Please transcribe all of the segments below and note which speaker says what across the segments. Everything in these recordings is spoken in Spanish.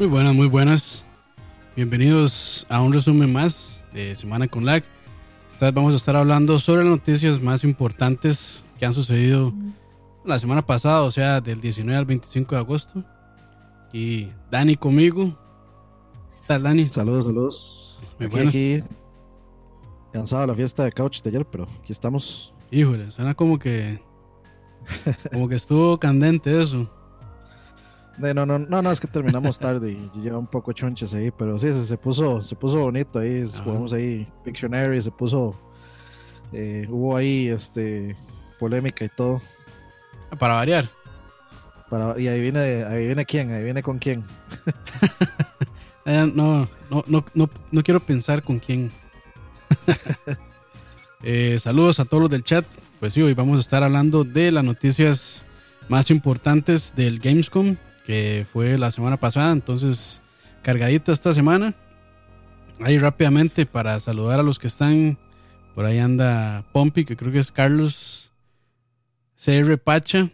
Speaker 1: Muy buenas, muy buenas. Bienvenidos a un resumen más de Semana con Lag. Esta vez vamos a estar hablando sobre las noticias más importantes que han sucedido la semana pasada, o sea, del 19 al 25 de agosto. Y Dani conmigo. ¿Qué tal, Dani?
Speaker 2: Saludos, saludos.
Speaker 1: Muy
Speaker 2: Aquí,
Speaker 1: buenas.
Speaker 2: aquí, cansado de la fiesta de couch de ayer, pero aquí estamos.
Speaker 1: Híjole, suena como que. Como que estuvo candente eso.
Speaker 2: No, no, no, no, es que terminamos tarde y lleva un poco chonches ahí, pero sí, se, se puso, se puso bonito ahí,
Speaker 1: Ajá.
Speaker 2: jugamos ahí Pictionary, se puso, eh, hubo ahí, este, polémica y todo.
Speaker 1: Para variar.
Speaker 2: Para, y ahí viene, ahí viene quién, ahí viene con quién.
Speaker 1: Eh, no, no, no, no, no quiero pensar con quién. Eh, saludos a todos los del chat. Pues sí, hoy vamos a estar hablando de las noticias más importantes del Gamescom, que fue la semana pasada. Entonces, cargadita esta semana. Ahí rápidamente para saludar a los que están. Por ahí anda Pompi, que creo que es Carlos CR Pacha.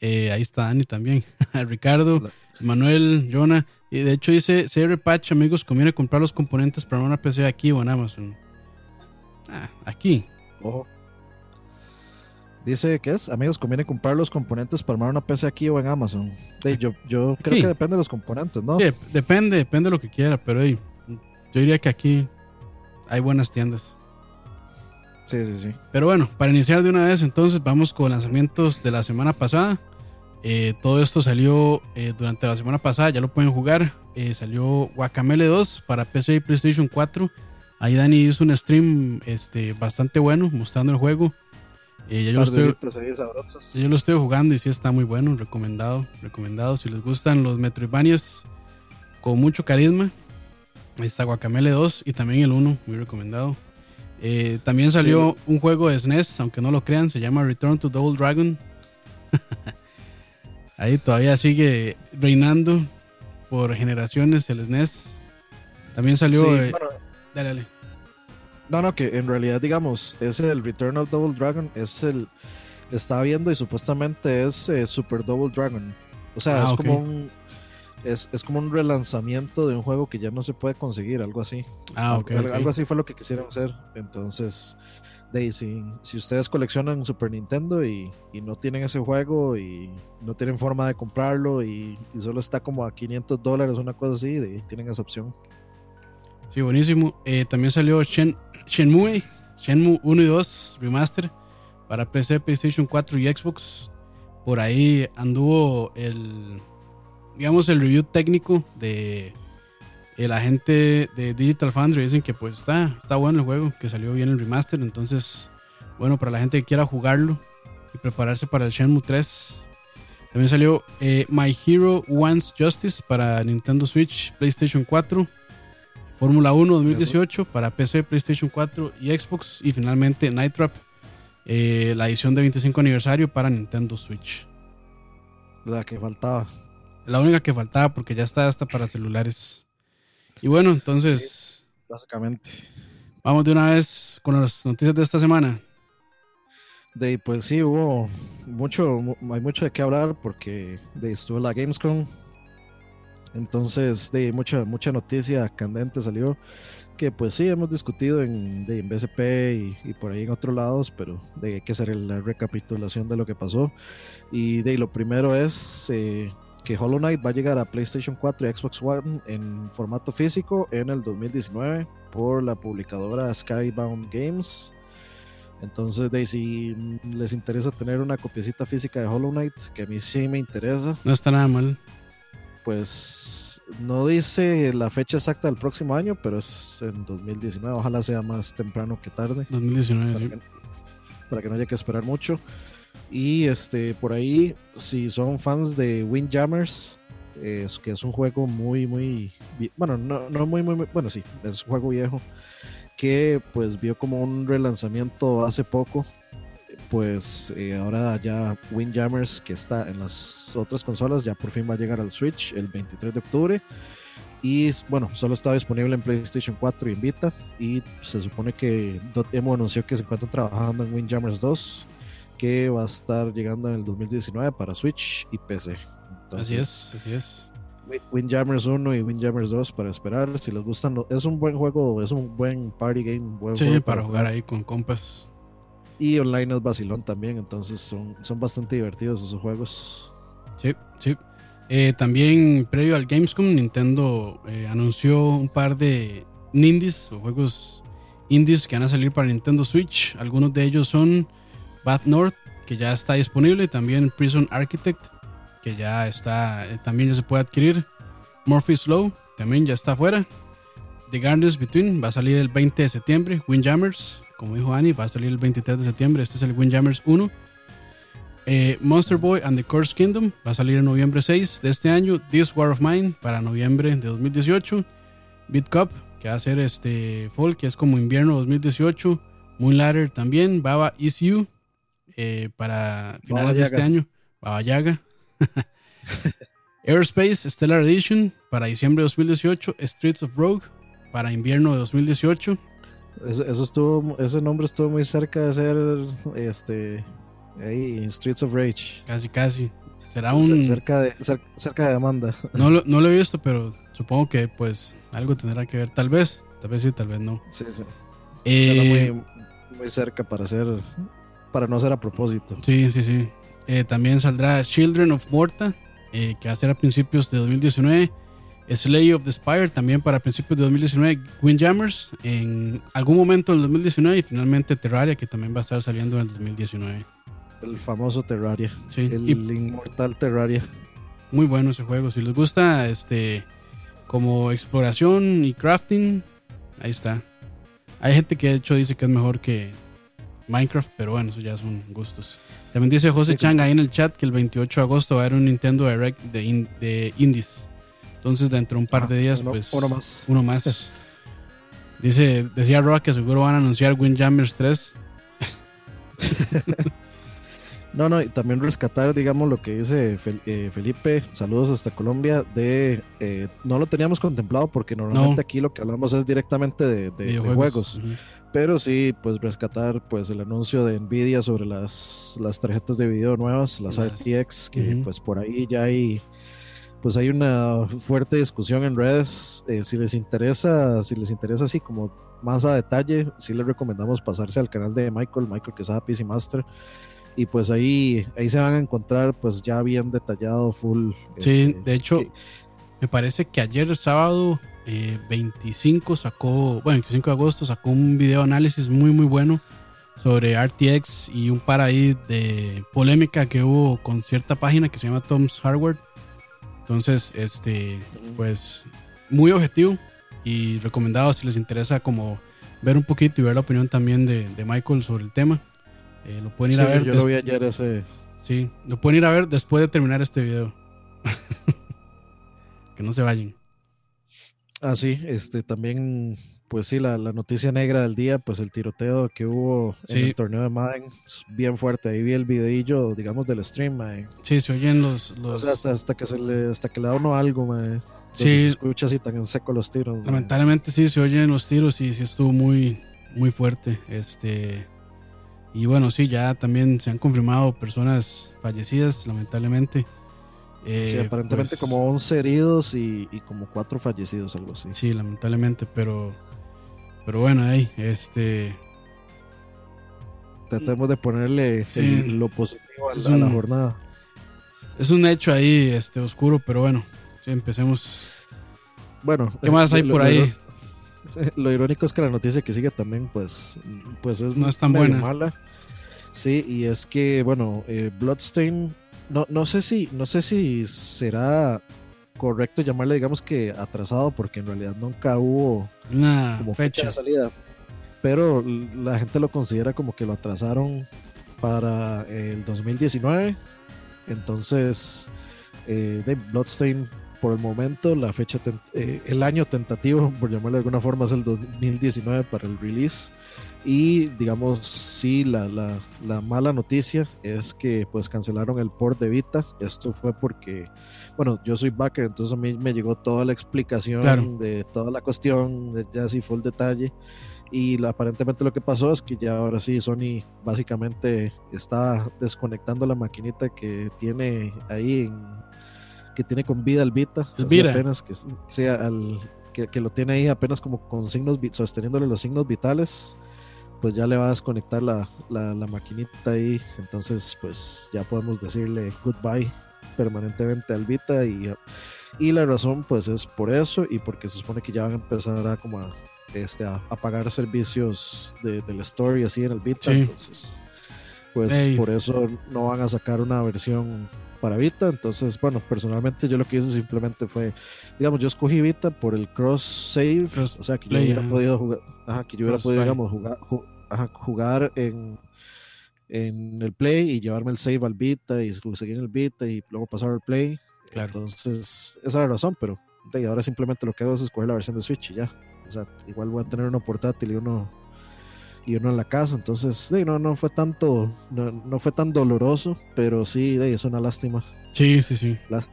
Speaker 1: Eh, ahí está Dani también. Ricardo, Manuel, Jonah. Y de hecho dice CR Patch, amigos, conviene comprar los componentes para una PC aquí o en Amazon. Ah, aquí.
Speaker 2: Ojo. Dice que es, amigos, conviene comprar los componentes para armar una PC aquí o en Amazon. Sí, yo, yo creo
Speaker 1: Sí.
Speaker 2: que depende de los componentes, ¿no?
Speaker 1: Sí, depende, depende de lo que quiera, pero hey, yo diría que aquí hay buenas tiendas.
Speaker 2: Sí, sí, sí.
Speaker 1: Pero bueno, para iniciar de una vez, entonces vamos con lanzamientos de la semana pasada. Eh, todo esto salió eh, durante la semana pasada, ya lo pueden jugar. Eh, salió Guacamele 2 para PC y PlayStation 4. Ahí Dani hizo un stream este, bastante bueno mostrando el juego. Eh, ya yo, lo estoy, yo lo estoy jugando y sí está muy bueno, recomendado, recomendado. Si les gustan los Metroidvanias con mucho carisma, ahí está Guacamele 2 y también el 1, muy recomendado. Eh, también salió un juego de SNES, aunque no lo crean, se llama Return to Double Dragon. Ahí todavía sigue reinando por generaciones el SNES. También salió...
Speaker 2: Sí,
Speaker 1: eh,
Speaker 2: bueno,
Speaker 1: dale, dale.
Speaker 2: No, no, que en realidad, digamos, es el Return of Double Dragon, es el. Estaba viendo y supuestamente es eh, Super Double Dragon. O sea,
Speaker 1: Ah,
Speaker 2: es como un. Es, es como un relanzamiento de un juego que ya no se puede conseguir, algo así.
Speaker 1: Ah, ok.
Speaker 2: al-
Speaker 1: ok.
Speaker 2: Algo así fue lo que quisieron hacer. Entonces, de si, si ustedes coleccionan Super Nintendo y, y no tienen ese juego y no tienen forma de comprarlo y, y solo está como a 500 dólares, una cosa así, de tienen esa opción.
Speaker 1: Sí, buenísimo. Eh, también salió Shen, Shenmue, Shenmue 1 y 2 Remaster para PC, PlayStation 4 y Xbox. Por ahí anduvo el, digamos, el review técnico de la gente de Digital Foundry. Dicen que pues está, está bueno el juego, que salió bien el remaster. Entonces, bueno, para la gente que quiera jugarlo y prepararse para el Shenmue 3. También salió eh, My Hero Wants Justice para Nintendo Switch, PlayStation 4. Fórmula 1 2018 para PC, PlayStation 4 y Xbox. Y finalmente Night Trap, eh, la edición de 25 aniversario para Nintendo Switch.
Speaker 2: La que faltaba.
Speaker 1: La única que faltaba porque ya está hasta para celulares. Y bueno, entonces
Speaker 2: Básicamente.
Speaker 1: vamos de una vez con las noticias de esta semana.
Speaker 2: De pues sí, hubo mucho, mu- hay mucho de qué hablar porque de estuvo la Gamescom. Entonces, de mucha, mucha noticia candente salió. Que pues sí, hemos discutido en, de, en BSP y, por ahí en otros lados, pero de hay que hacer la recapitulación de lo que pasó. Y de lo primero es eh, que Hollow Knight va a llegar a PlayStation 4 y Xbox One en formato físico en el 2019 por la publicadora Skybound Games. Entonces, de si les interesa tener una copiecita física de Hollow Knight, que a mí sí me interesa,
Speaker 1: No está nada mal.
Speaker 2: Pues no dice la fecha exacta del próximo año, pero es en 2019. Ojalá sea más temprano que tarde,
Speaker 1: 2019.
Speaker 2: para
Speaker 1: sí.
Speaker 2: que, para que no haya que esperar mucho. Y este por ahí, si son fans de Windjammers, es que es un juego muy, muy. Bueno, no, no muy, muy, muy- Bueno, sí, es un juego viejo que pues vio como un relanzamiento hace poco. Pues eh, ahora ya Windjammers, que está en las otras consolas, ya por fin va a llegar al Switch el 23 de octubre. Y bueno, solo estaba disponible en PlayStation 4 y en Vita. Y se supone que Dotemu anunció que se encuentran trabajando en Windjammers 2, que va a estar llegando en el 2019 para Switch y PC.
Speaker 1: Así es, así es.
Speaker 2: Windjammers 1 y Windjammers 2 para esperar. Si les gustan, es un buen juego, es un buen party game. Buen
Speaker 1: sí, para, jugar ahí con compas.
Speaker 2: Y online es vacilón también, entonces son, son bastante divertidos esos juegos.
Speaker 1: Sí, sí. Eh, también previo al Gamescom, Nintendo eh, anunció un par de indies o juegos indies que van a salir para Nintendo Switch. Algunos de ellos son Bad North, que ya está disponible, también Prison Architect, que ya está, eh, también ya se puede adquirir. Morphe's Law, también ya está afuera. The Gardens Between va a salir el 20 de septiembre. Windjammers, como dijo Annie, va a salir el 23 de septiembre. Este es el Windjammers 1. Eh, Monster Boy and the Curse Kingdom va a salir en noviembre 6 de este año. This War of Mine para noviembre de 2018. Beat Cup, que va a ser este Fall, que es como invierno 2018. Moonlighter también. Baba Is You eh, para finales de este año. Baba Yaga. Airspace Stellar Edition para diciembre de 2018. Streets of Rogue para invierno de 2018.
Speaker 2: Eso, estuvo, ese nombre estuvo muy cerca de ser este Ahí, Streets of Rage.
Speaker 1: Casi, casi. Será un.
Speaker 2: Cerca de, cerca de Amanda.
Speaker 1: No lo, no lo he visto, pero supongo que pues algo tendrá que ver. Tal vez, tal vez sí, tal vez no.
Speaker 2: Sí, sí. Eh, muy, muy, cerca para ser. Para no ser a propósito.
Speaker 1: Sí, sí, sí. Eh, también saldrá Children of Morta, eh, que va a ser a principios de 2019. Slay of the Spire también para principios de 2019, Windjammers en algún momento del 2019 y finalmente Terraria que también va a estar saliendo en el 2019.
Speaker 2: El famoso Terraria. Sí. El inmortal Terraria.
Speaker 1: Muy bueno ese juego. Si les gusta este como exploración y crafting, ahí está. Hay gente que de hecho dice que es mejor que Minecraft, pero bueno, eso ya son gustos. También dice José Chang ahí en el chat que el 28 de agosto va a haber un Nintendo Direct de, de Indies. Entonces, dentro de un par de ah, días, pues.
Speaker 2: Uno más.
Speaker 1: Uno más. Dice, decía Roa que seguro van a anunciar Windjammers 3.
Speaker 2: No, no, y también rescatar, digamos, lo que dice eh, Felipe, saludos hasta Colombia, de eh, no lo teníamos contemplado porque normalmente aquí lo que hablamos es directamente de, juegos. Pero sí, pues rescatar pues el anuncio de Nvidia sobre las, las tarjetas de video nuevas, las RTX, que pues por ahí ya hay pues hay una fuerte discusión en redes. Eh, si les interesa, si les interesa así como más a detalle, sí les recomendamos pasarse al canal de Michael, Michael Quesada PC Master y pues ahí, ahí se van a encontrar pues ya bien detallado, full.
Speaker 1: Sí, este, de hecho, me parece que ayer sábado 25 eh, sacó, bueno, 25 de agosto sacó un video análisis muy muy bueno sobre RTX y un par ahí de polémica que hubo con cierta página que se llama Tom's Hardware. Entonces, este, pues muy objetivo y recomendado si les interesa como ver un poquito y ver la opinión también de, de Michael sobre el tema. Eh, lo pueden ir a ver.
Speaker 2: Yo lo vi ayer ese.
Speaker 1: Sí, lo pueden ir a ver después de terminar este video. que no se vayan.
Speaker 2: Ah, sí, este también, pues sí, la, noticia negra del día, pues el tiroteo que hubo en el torneo de Madden, bien fuerte. Ahí vi el videillo, digamos, del stream,
Speaker 1: Sí, se oyen los. los...
Speaker 2: hasta, hasta, que se le, hasta que le da uno algo, man. Sí. Se escucha así tan en seco los tiros.
Speaker 1: Lamentablemente sí, se oyen los tiros y sí estuvo muy, muy fuerte. Este. Y bueno, sí, ya también se han confirmado personas fallecidas, lamentablemente.
Speaker 2: Eh, sí, aparentemente pues como 11 heridos y, como 4 fallecidos, algo así.
Speaker 1: Sí, lamentablemente, pero, pero bueno, ahí, este...
Speaker 2: Tratemos de ponerle lo positivo a, la, jornada.
Speaker 1: Es un hecho ahí, este, oscuro, pero bueno, sí, empecemos.
Speaker 2: Bueno,
Speaker 1: ¿qué más hay por ahí?
Speaker 2: lo irónico es que la noticia que sigue también, pues, pues es,
Speaker 1: no es tan buena.
Speaker 2: mala. Sí, y es que, bueno, eh, Bloodstain, no, no sé si, no sé si será correcto llamarle, digamos que atrasado, porque en realidad nunca hubo
Speaker 1: una
Speaker 2: como fecha. de salida. Pero la gente lo considera como que lo atrasaron para el 2019. Entonces, eh, de Bloodstain por el momento la fecha, eh, el año tentativo, por llamarlo de alguna forma, es el 2019 para el release. Y digamos, sí, la, la, la, mala noticia es que pues cancelaron el port de Vita. Esto fue porque, bueno, yo soy backer, entonces a mí me llegó toda la explicación de toda la cuestión, ya así fue el detalle. Y aparentemente lo que pasó es que ya ahora sí Sony básicamente está desconectando la maquinita que tiene ahí en que tiene con vida el Vita.
Speaker 1: El Vita.
Speaker 2: Apenas que sea al, que, que, lo tiene ahí apenas como con signos, sosteniéndole los signos vitales, pues ya le va a desconectar la, la, la maquinita ahí. Entonces, pues ya podemos decirle goodbye permanentemente al Vita y, y la razón pues es por eso y porque se supone que ya van a empezar a como a, este, a, a pagar servicios de, del store y así en el Vita.
Speaker 1: Sí.
Speaker 2: Entonces, pues por eso no van a sacar una versión para Vita. Entonces, bueno, personalmente yo lo que hice simplemente fue, digamos, yo escogí Vita por el cross save,
Speaker 1: Cross
Speaker 2: o sea, que
Speaker 1: play,
Speaker 2: yo hubiera
Speaker 1: ajá.
Speaker 2: podido jugar, ajá, que yo hubiera
Speaker 1: Cross
Speaker 2: podido,
Speaker 1: play.
Speaker 2: digamos, jugar, ju- ajá, jugar en en el play y llevarme el save al Vita y seguir en el Vita y luego pasar al play.
Speaker 1: Claro.
Speaker 2: Entonces, esa es la razón, pero ahora simplemente lo que hago es escoger la versión de Switch y ya. O sea, igual voy a tener uno portátil y uno y uno en la casa, entonces sí, no, no fue tanto, no, no fue tan doloroso, pero sí, de es una lástima,
Speaker 1: Sí, sí, sí.
Speaker 2: Lás-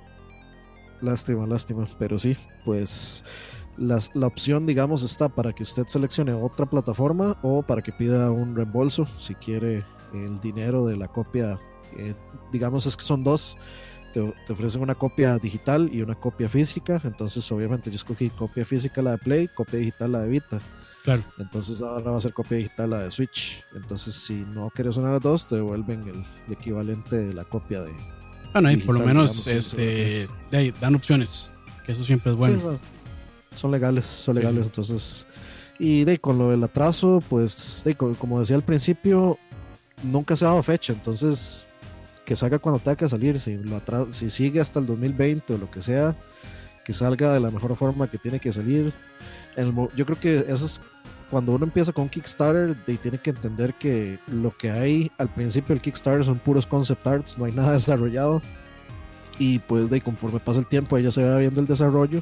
Speaker 2: lástima, lástima, pero sí, pues las, la opción, digamos, está para que usted seleccione otra plataforma o para que pida un reembolso si quiere el dinero de la copia, eh, digamos, es que son dos. Te, te ofrecen una copia digital y una copia física. Entonces, obviamente, yo escogí copia física la de Play, copia digital la de Vita.
Speaker 1: Claro.
Speaker 2: Entonces, ahora va a ser copia digital la de Switch. Entonces, si no quieres una de las dos, te devuelven el, el equivalente de la copia de,
Speaker 1: Bueno, y por lo menos este, de ahí, dan opciones, que eso siempre es bueno.
Speaker 2: Sí, son, son legales, son legales.
Speaker 1: sí.
Speaker 2: Entonces, y de con lo del atraso, pues, de, como decía al principio, nunca se ha dado fecha. Entonces, que salga cuando tenga que salir. Si, lo atra- si sigue hasta el 2020 o lo que sea, que salga de la mejor forma que tiene que salir. En el mo- yo creo que eso es cuando uno empieza con Kickstarter, de, tiene que entender que lo que hay al principio del Kickstarter son puros concept arts, no hay nada desarrollado. Y pues de conforme pasa el tiempo, ella se va viendo el desarrollo.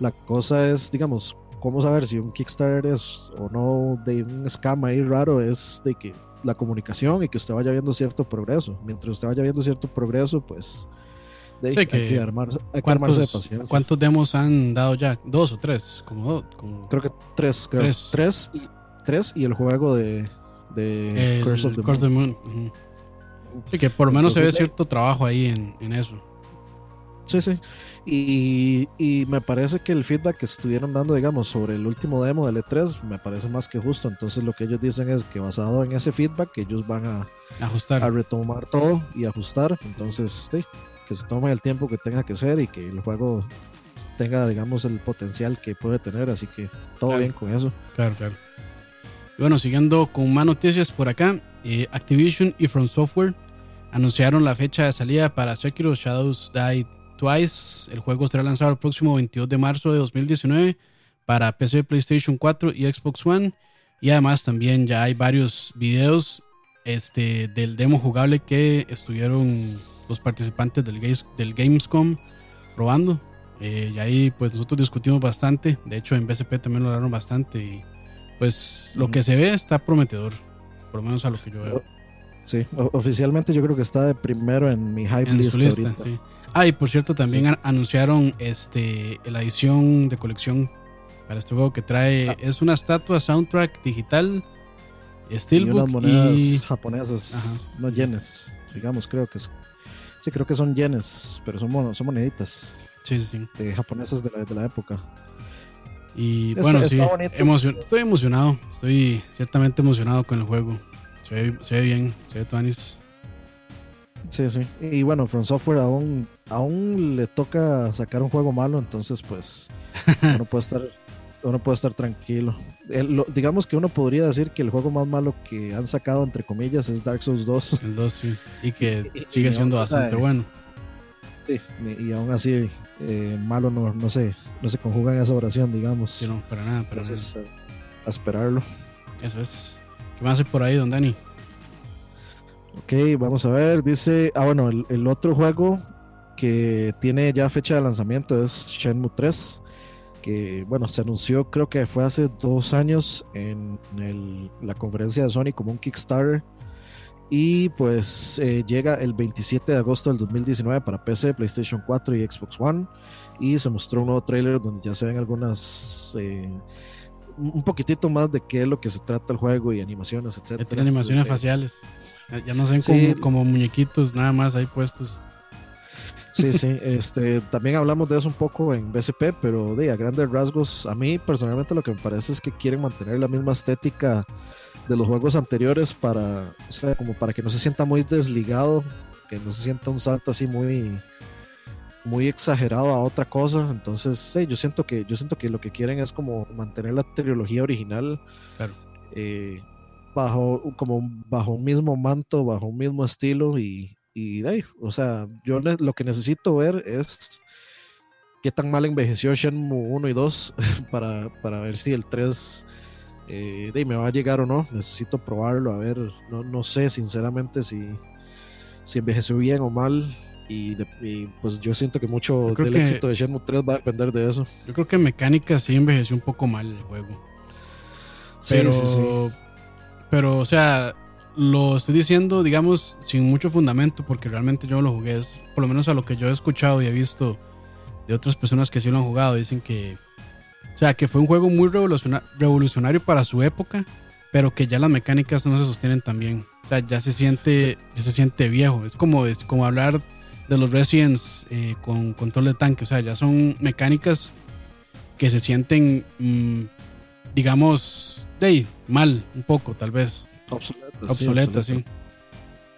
Speaker 2: La cosa es, digamos, cómo saber si un Kickstarter es o no de un scam ahí raro, es de que la comunicación y que usted vaya viendo cierto progreso. Mientras usted vaya viendo cierto progreso, pues
Speaker 1: Sí,
Speaker 2: hay
Speaker 1: que
Speaker 2: que armarse, hay que armarse de
Speaker 1: ¿Cuántos,
Speaker 2: paciencia.
Speaker 1: ¿Cuántos demos han dado ya? ¿Dos o tres? Como dos. Como
Speaker 2: Creo que tres, creo.
Speaker 1: Tres.
Speaker 2: Tres. y, tres y el juego de, de
Speaker 1: el
Speaker 2: Curse of the
Speaker 1: Curse
Speaker 2: Moon.
Speaker 1: of the Moon. Sí, que por lo menos se ve cierto trabajo ahí en, en eso.
Speaker 2: Sí, sí. Y, y me parece que el feedback que estuvieron dando, digamos, sobre el último demo del E3 me parece más que justo. Entonces lo que ellos dicen es que basado en ese feedback, ellos van a,
Speaker 1: Ajustar.
Speaker 2: a retomar todo y ajustar. Entonces, sí, que se tome el tiempo que tenga que ser y que el juego tenga, digamos, el potencial que puede tener. Así que todo
Speaker 1: Claro.
Speaker 2: bien con eso.
Speaker 1: Claro, claro. Y bueno, siguiendo con más noticias por acá, eh, Activision y From Software anunciaron la fecha de salida para Sekiro Shadows Die Twice. El juego será lanzado el próximo 22 de marzo de 2019 para PC, PlayStation 4 y Xbox One. Y además también ya hay varios videos este, del demo jugable que estuvieron los participantes del, Games- del Gamescom probando. Eh, y ahí pues nosotros discutimos bastante. De hecho en BSP también lo hablaron bastante. Y pues lo que se ve está prometedor. Por lo menos a lo que yo veo.
Speaker 2: Sí, oficialmente yo creo que está de primero en mi hype
Speaker 1: En
Speaker 2: list
Speaker 1: lista,
Speaker 2: ahorita.
Speaker 1: sí. Ah, y por cierto, también
Speaker 2: Sí.
Speaker 1: an- anunciaron este la edición de colección para este juego que trae.
Speaker 2: Ah.
Speaker 1: Es una estatua soundtrack digital,
Speaker 2: y unas
Speaker 1: Steelbook
Speaker 2: monedas
Speaker 1: y.
Speaker 2: japonesas,
Speaker 1: Ajá.
Speaker 2: no yenes, digamos, creo que es. Sí, creo que son yenes, pero son, moneditas
Speaker 1: Sí, sí,
Speaker 2: eh, japonesas de la, de la época.
Speaker 1: Y bueno, sí, emocion- estoy emocionado. Estoy ciertamente emocionado con el juego. Se ve, se ve bien, se ve tuanis.
Speaker 2: Sí, sí. Y bueno, From Software aún, aún le toca sacar un juego malo, entonces pues uno puede estar, uno puede estar tranquilo. El- lo- digamos que uno podría decir que el juego más malo que han sacado, entre comillas, es Dark Souls 2.
Speaker 1: El 2, sí. Y que
Speaker 2: Y-
Speaker 1: sigue
Speaker 2: y
Speaker 1: siendo bastante bueno.
Speaker 2: Sí, y, y aún así eh, malo no, no, se, no se conjuga en esa oración, digamos.
Speaker 1: Sí, no, para nada, para nada.
Speaker 2: entonces, eh, a esperarlo.
Speaker 1: Eso es. ¿Qué más hay por ahí, don Dani?
Speaker 2: Ok, vamos a ver. Dice, ah, bueno, el, el otro juego que tiene ya fecha de lanzamiento es Shenmue 3, que bueno, se anunció creo que fue hace dos años en el- la conferencia de Sony como un Kickstarter. Y pues eh, llega el 27 de agosto del 2019 para PC, PlayStation 4 y Xbox One. Y se mostró un nuevo trailer donde ya se ven algunas... eh, un poquitito más de qué es lo que se trata el juego y animaciones, etc.
Speaker 1: Animaciones faciales. Ya, ya no se ven
Speaker 2: Sí.
Speaker 1: como, como muñequitos nada más ahí puestos.
Speaker 2: Sí, sí, este, también hablamos de eso un poco en BCP, pero de a grandes rasgos, a mí personalmente lo que me parece es que quieren mantener la misma estética de los juegos anteriores para, o sea, como para que no se sienta muy desligado, que no se sienta un salto así muy, muy exagerado a otra cosa. Entonces, sí, yo siento que, yo siento que lo que quieren es como mantener la trilogía original.
Speaker 1: Claro.
Speaker 2: Eh, bajo como bajo un mismo manto, bajo un mismo estilo y, y de o sea, yo lo que necesito ver es qué tan mal envejeció Shenmue 1 y 2 para, para ver si el 3 eh, de me va a llegar o no. Necesito probarlo, a ver, no, no sé sinceramente si, si envejeció bien o mal. Y, pues yo siento que mucho del éxito de Shenmue 3 va a depender de eso.
Speaker 1: Yo creo que en mecánica sí envejeció un poco mal el juego. Pero, sí, sí, pero o sea, lo estoy diciendo, digamos, sin mucho fundamento, porque realmente yo no lo jugué. por lo menos a lo que yo he escuchado y he visto de otras personas que sí lo han jugado, dicen que, o sea, que fue un juego muy revolucionario para su época, pero que ya las mecánicas no se sostienen tan bien. O sea, ya se siente, ya se siente viejo. Es como, es como hablar de los Residents eh, con control de tanque. O sea, ya son mecánicas que se sienten, mm, digamos, de mal, un poco, tal vez. Obsoleta, sí.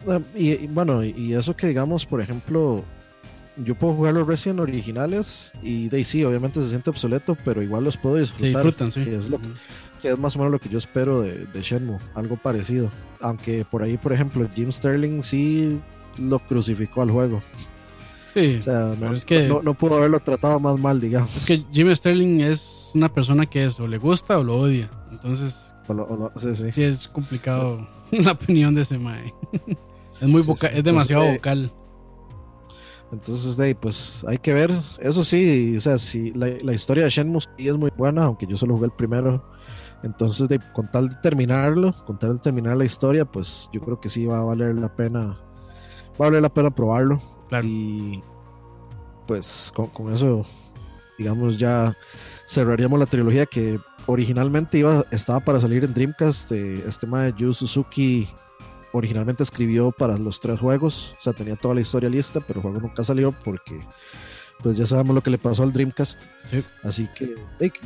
Speaker 2: Ah, y, bueno, y eso que digamos, por ejemplo, yo puedo jugar los Resident originales y de sí, obviamente se siente obsoleto, pero igual los puedo disfrutar.
Speaker 1: disfrutan, sí.
Speaker 2: Que es, lo que, es más o menos lo que yo espero de, de Shenmue, algo parecido. Aunque por ahí, por ejemplo, Jim Sterling sí lo crucificó al juego.
Speaker 1: Sí,
Speaker 2: o sea, no, es que, no, pudo haberlo tratado más mal, digamos.
Speaker 1: Es que Jim Sterling es una persona que eso, le gusta o lo odia. Entonces, sí, es complicado la opinión de ese Mae. es muy es demasiado vocal.
Speaker 2: Entonces, de pues hay que ver. Eso sí, o sea, si la, historia de Shenmue sí es muy buena, aunque yo solo jugué el primero. Entonces, de, con tal de terminarlo, con tal de terminar la historia, pues yo creo que sí va a valer la pena. Va a valer la pena probarlo. Y pues con, eso, digamos, ya cerraríamos la trilogía que originalmente iba, estaba para salir en Dreamcast. este de Yu Suzuki originalmente escribió para los tres juegos, o sea, tenía toda la historia lista, pero el juego nunca salió porque pues ya sabemos lo que le pasó al Dreamcast. Así que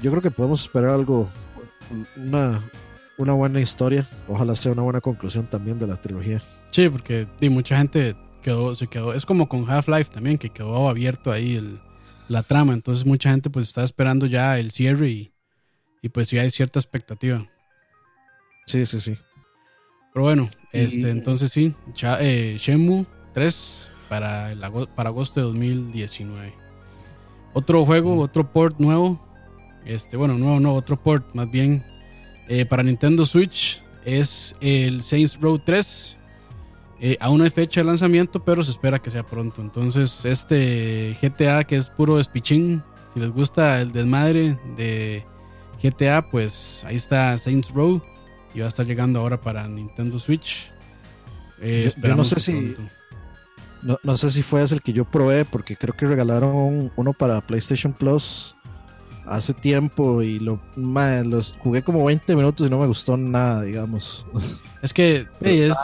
Speaker 2: yo creo que podemos esperar algo, una, una buena historia, ojalá sea una buena conclusión también de la trilogía.
Speaker 1: Sí, porque mucha gente quedó, se quedó, es como con Half-Life también, que quedó abierto ahí el, la trama, entonces mucha gente pues está esperando ya el cierre y, y pues sí hay cierta expectativa.
Speaker 2: Sí, sí, sí.
Speaker 1: Pero bueno, este, entonces sí, eh, Shenmue 3 para, el, para agosto de 2019. Otro juego, otro port nuevo. Este, bueno, nuevo no, otro port más bien. Eh, para Nintendo Switch es el Saints Row 3. Eh, aún no hay fecha de lanzamiento, pero se espera que sea pronto. Entonces, este GTA que es puro despichín. Si les gusta el desmadre de GTA, pues ahí está Saints Row y va a estar llegando ahora para Nintendo Switch.
Speaker 2: Eh, yo, no sé si no, sé si fue ese el que yo probé porque creo que regalaron uno para PlayStation Plus hace tiempo y lo los jugué como 20 minutos y no me gustó nada, digamos.
Speaker 1: Es que es,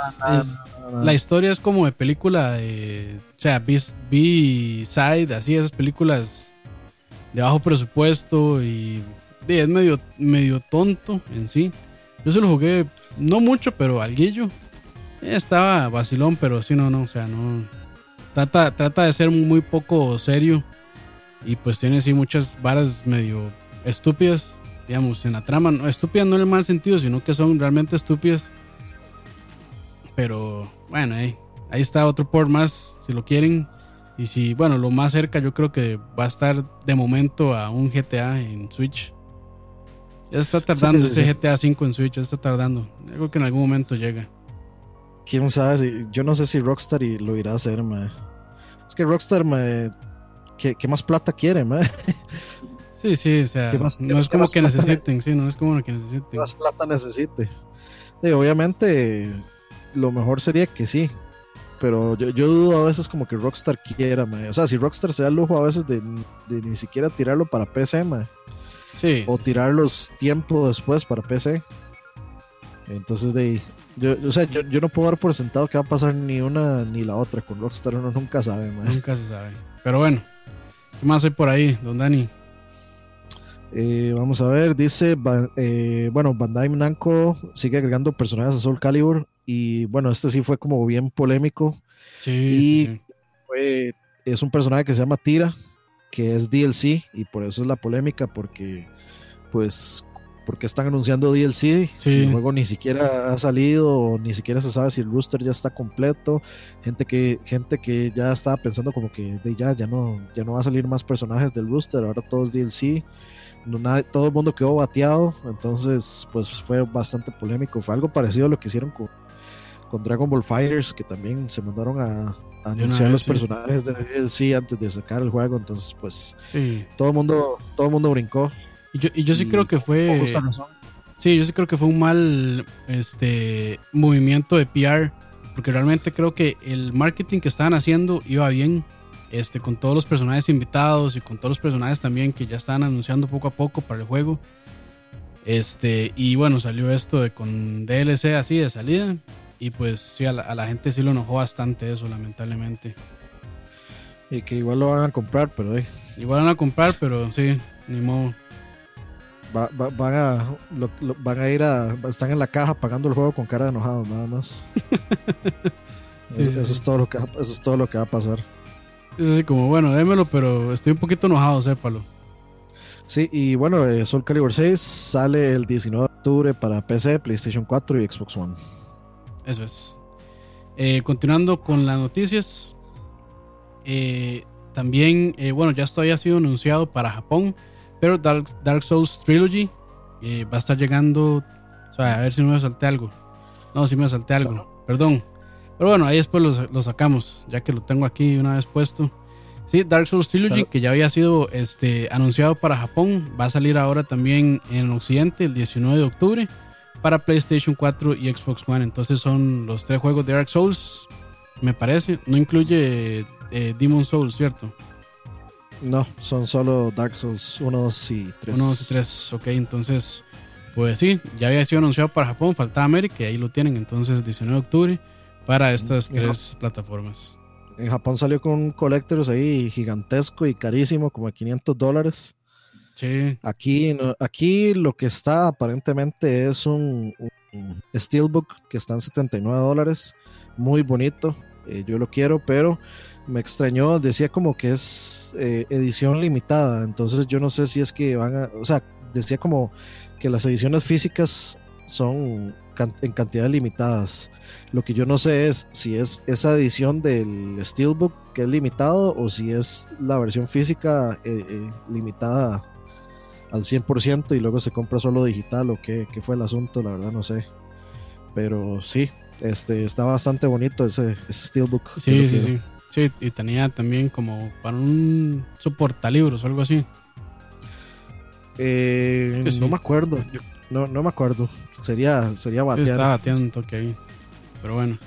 Speaker 1: la historia es como de película de, o sea, B-side, así esas películas de bajo presupuesto y es medio medio tonto en sí. Yo se lo jugué, no mucho, pero al guillo. Estaba vacilón, pero sí, no, no, o sea, no. Trata, trata de ser muy poco serio. Y pues tiene así muchas varas medio estúpidas, digamos, en la trama. No, estúpidas no en el mal sentido, sino que son realmente estúpidas. Pero bueno, ahí, ahí está otro por más, si lo quieren. Y si, bueno, lo más cerca yo creo que va a estar de momento a un GTA en Switch. Ya está tardando ese GTA V en Switch, ya está tardando. Creo que en algún momento llega.
Speaker 2: Quién sabe, yo no sé si Rockstar lo irá a hacer, man. Es que Rockstar, me ¿qué, más plata quiere, man?
Speaker 1: Sí, sí, o sea, no es como que necesiten, sí, no es como que necesiten.
Speaker 2: Más plata necesite. obviamente, lo mejor sería que sí, pero yo, yo, dudo a veces como que Rockstar quiera, man. O sea, si Rockstar se da el lujo a veces de, de ni siquiera tirarlo para PC, man.
Speaker 1: Sí.
Speaker 2: O tirarlos tiempo después para PC. Entonces, de Yo, o sea, yo, yo, no puedo dar por sentado que va a pasar ni una ni la otra. Con Rockstar uno nunca sabe, man.
Speaker 1: Nunca se sabe. Pero bueno, ¿qué más hay por ahí, don Dani?
Speaker 2: Eh, vamos a ver, dice, eh, bueno, Bandai Namco sigue agregando personajes a Soul Calibur y bueno, este sí fue como bien polémico.
Speaker 1: Sí.
Speaker 2: Y Fue, es un personaje que se llama Tira, que es DLC y por eso es la polémica porque pues porque están anunciando DLC si el juego ni siquiera ha salido ni siquiera se sabe si el rooster ya está completo. Gente que gente que ya estaba pensando como que de ya ya no ya no va a salir más personajes del rooster ahora todo es DLC todo el mundo quedó bateado entonces pues fue bastante polémico. Fue algo parecido a lo que hicieron con, con Dragon Ball Fighters que también se mandaron a, anunciar los personajes de DLC antes de sacar el juego entonces pues
Speaker 1: sí.
Speaker 2: todo el mundo todo el mundo brincó
Speaker 1: y yo, y yo sí creo que fue. Sí, yo sí creo que fue un mal este, movimiento de PR. Porque realmente creo que el marketing que estaban haciendo iba bien. Este, con todos los personajes invitados y con todos los personajes también que ya estaban anunciando poco a poco para el juego. Este, y bueno, salió esto de con DLC así de salida. Y pues sí, a la, gente sí lo enojó bastante eso, lamentablemente.
Speaker 2: Y que igual lo van a comprar, pero eh.
Speaker 1: Igual van a comprar, pero sí, ni modo
Speaker 2: van, a, van a ir a. Están en la caja pagando el juego con cara de enojado, nada más. eso, Es todo lo que, eso es todo lo que va a pasar.
Speaker 1: Es así como, bueno, démelo, pero estoy un poquito enojado, sépalo.
Speaker 2: Sí, y bueno, eh, Soul Calibur 6 sale el 19 de octubre para PC, PlayStation 4 y Xbox One.
Speaker 1: Eso es. Eh, continuando con las noticias. Eh, también, bueno, ya esto había sido anunciado para Japón pero Dark, Souls Trilogy eh, va a estar llegando. O sea, a ver si no me salté algo. No, si me salté algo. Perdón. Pero bueno, ahí después lo, sacamos, ya que lo tengo aquí una vez puesto. Sí, Dark Souls Trilogy, que ya había sido este, anunciado para Japón, va a salir ahora también en Occidente el 19 de octubre para PlayStation 4 y Xbox One. Entonces son los tres juegos de Dark Souls, me parece. No incluye eh, Demon Souls, ¿cierto?
Speaker 2: No, son solo Dark Souls 1, 2 y 3.
Speaker 1: 1, 2 y 3, ok, entonces, pues sí, ya había sido anunciado para Japón, faltaba América, ahí lo tienen, entonces 19 de octubre para estas tres plataformas.
Speaker 2: En Japón salió con un Collectors ahí gigantesco y carísimo, como de 500 dólares.
Speaker 1: Sí.
Speaker 2: Aquí, aquí lo que está aparentemente es un, Steelbook que está en 79 dólares, muy bonito, eh, yo lo quiero, pero me extrañó, decía como que es eh, edición limitada, entonces yo no sé si es que van a, o sea, decía como que las ediciones físicas son en cantidades limitadas. Lo que yo no sé es si es esa edición del Steelbook que es limitado o si es la versión física eh, eh, limitada al 100% y luego se compra solo digital o qué, qué, fue el asunto, la verdad no sé. Pero sí, este está bastante bonito ese, ese Steelbook.
Speaker 1: Sí, sí, sí. Sí, y tenía también como para un soportalibros o algo así.
Speaker 2: Eh, no me acuerdo. no, no me acuerdo. Sería, sería batear.
Speaker 1: estaba bateando un toque ahí. Pero bueno.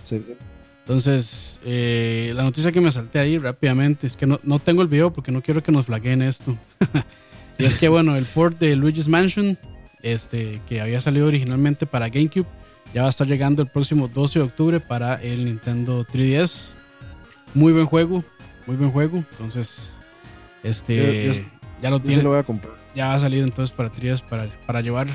Speaker 1: Entonces, eh, la noticia que me salté ahí rápidamente es que no, no tengo el video porque no quiero que nos flaguen esto. y es que, bueno, el port de Luigi's Mansion, este, que había salido originalmente para GameCube, ya va a estar llegando el próximo 12 de octubre para el Nintendo 3DS. Muy buen juego, muy buen juego. Entonces, este, ya lo tiene.
Speaker 2: lo voy a comprar.
Speaker 1: Ya va a salir entonces para Trias para, para llevar.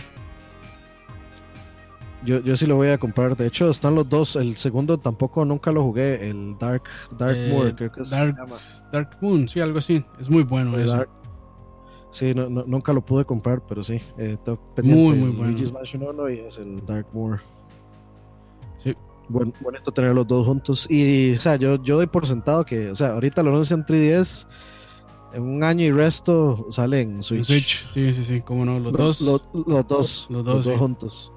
Speaker 2: Yo, yo sí lo voy a comprar. De hecho, están los dos. El segundo tampoco nunca lo jugué. El Dark, Dark
Speaker 1: eh,
Speaker 2: Moon, creo que es.
Speaker 1: Dark, Dark, Moon, sí, algo así. Es muy bueno eso.
Speaker 2: Sí, no, nunca lo pude comprar, pero sí. Eh,
Speaker 1: muy, muy bueno.
Speaker 2: Luigi's Mansion 1 y es el Dark Moor. Bueno, bonito tener los dos juntos. Y, o sea, yo, yo doy por sentado que, o sea, ahorita lo anuncian 3DS. En un año y resto salen Switch.
Speaker 1: Switch, sí, sí, sí, cómo no, los, dos.
Speaker 2: Los, dos. Los dos, juntos.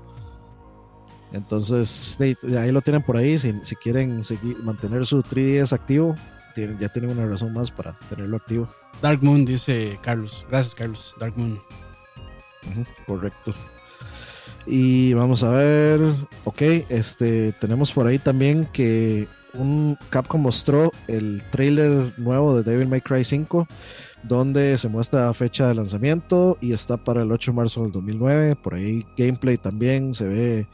Speaker 2: Entonces, ahí lo tienen por ahí. Si, si quieren seguir, mantener su 3DS activo, tienen, ya tienen una razón más para tenerlo activo.
Speaker 1: Dark Moon, dice Carlos. Gracias, Carlos. Dark Moon.
Speaker 2: correcto. Y vamos a ver, ok, este, tenemos por ahí también que un Capcom mostró el trailer nuevo de Devil May Cry 5 donde se muestra fecha de lanzamiento y está para el 8 de marzo del 2009. Por ahí gameplay también se ve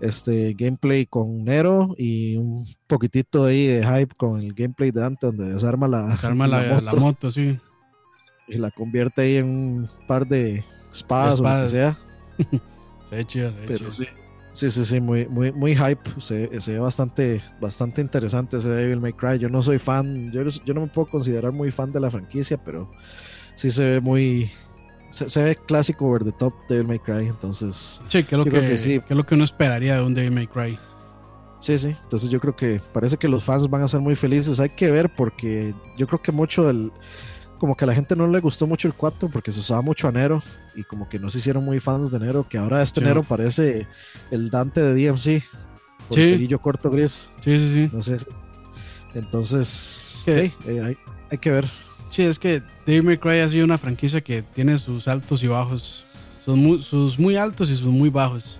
Speaker 2: este gameplay con Nero y un poquitito ahí de hype con el gameplay de Dante donde desarma la,
Speaker 1: desarma la, la, moto. sí.
Speaker 2: Y la convierte ahí en un par de espadas, o lo que sea.
Speaker 1: se ve chido, se ve
Speaker 2: Pero sí. Sí, sí, sí, muy, muy, muy hype. Se, se, ve bastante, bastante interesante ese Devil May Cry. Yo no soy fan, yo, yo no me puedo considerar muy fan de la franquicia, pero sí se ve muy, se, ve clásico over the top Devil May Cry, entonces...
Speaker 1: Sí, que es lo que, sí. que, es lo que uno esperaría de un Devil May Cry.
Speaker 2: Sí, sí, entonces yo creo que parece que los fans van a ser muy felices, hay que ver porque yo creo que mucho del... Como que a la gente no le gustó mucho el 4 porque se usaba mucho a Nero y como que no se hicieron muy fans de Nero, que ahora este Nero parece el Dante de DMC. Por sí. el corto gris.
Speaker 1: Sí, sí, sí.
Speaker 2: No sé. Entonces, eh, hay, hay que ver.
Speaker 1: Sí, es que Devil May Cry ha sido una franquicia que tiene sus altos y bajos. Sus muy, sus muy altos y sus muy bajos.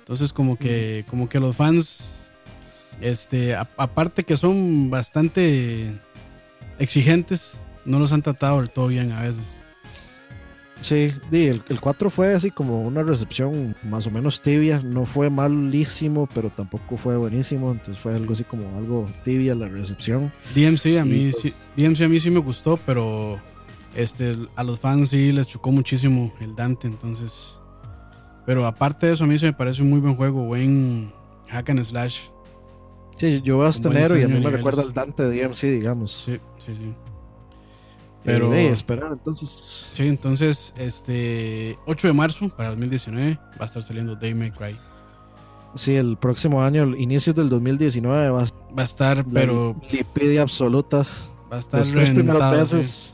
Speaker 1: Entonces como que, como que los fans, este, aparte que son bastante exigentes, no los han tratado del todo bien a veces.
Speaker 2: Sí, el, el 4 fue así como una recepción más o menos tibia. No fue malísimo, pero tampoco fue buenísimo. Entonces fue algo así como algo tibia la recepción.
Speaker 1: DMC a mí, sí, pues DMC a mí sí me gustó, pero este, a los fans sí les chocó muchísimo el Dante. Entonces, pero aparte de eso, a mí se me parece un muy buen juego, buen hack and slash.
Speaker 2: Sí, yo voy hasta enero y a mí me recuerda al Dante de DMC, digamos.
Speaker 1: Sí, sí, sí.
Speaker 2: Pero esperar entonces.
Speaker 1: Sí, entonces este 8 de marzo para 2019 va a estar saliendo Day May Cry.
Speaker 2: Sí, el próximo año, inicios del 2019 va,
Speaker 1: a estar, pero
Speaker 2: Wikipedia absoluta.
Speaker 1: Va a estar los tres primeros
Speaker 2: meses.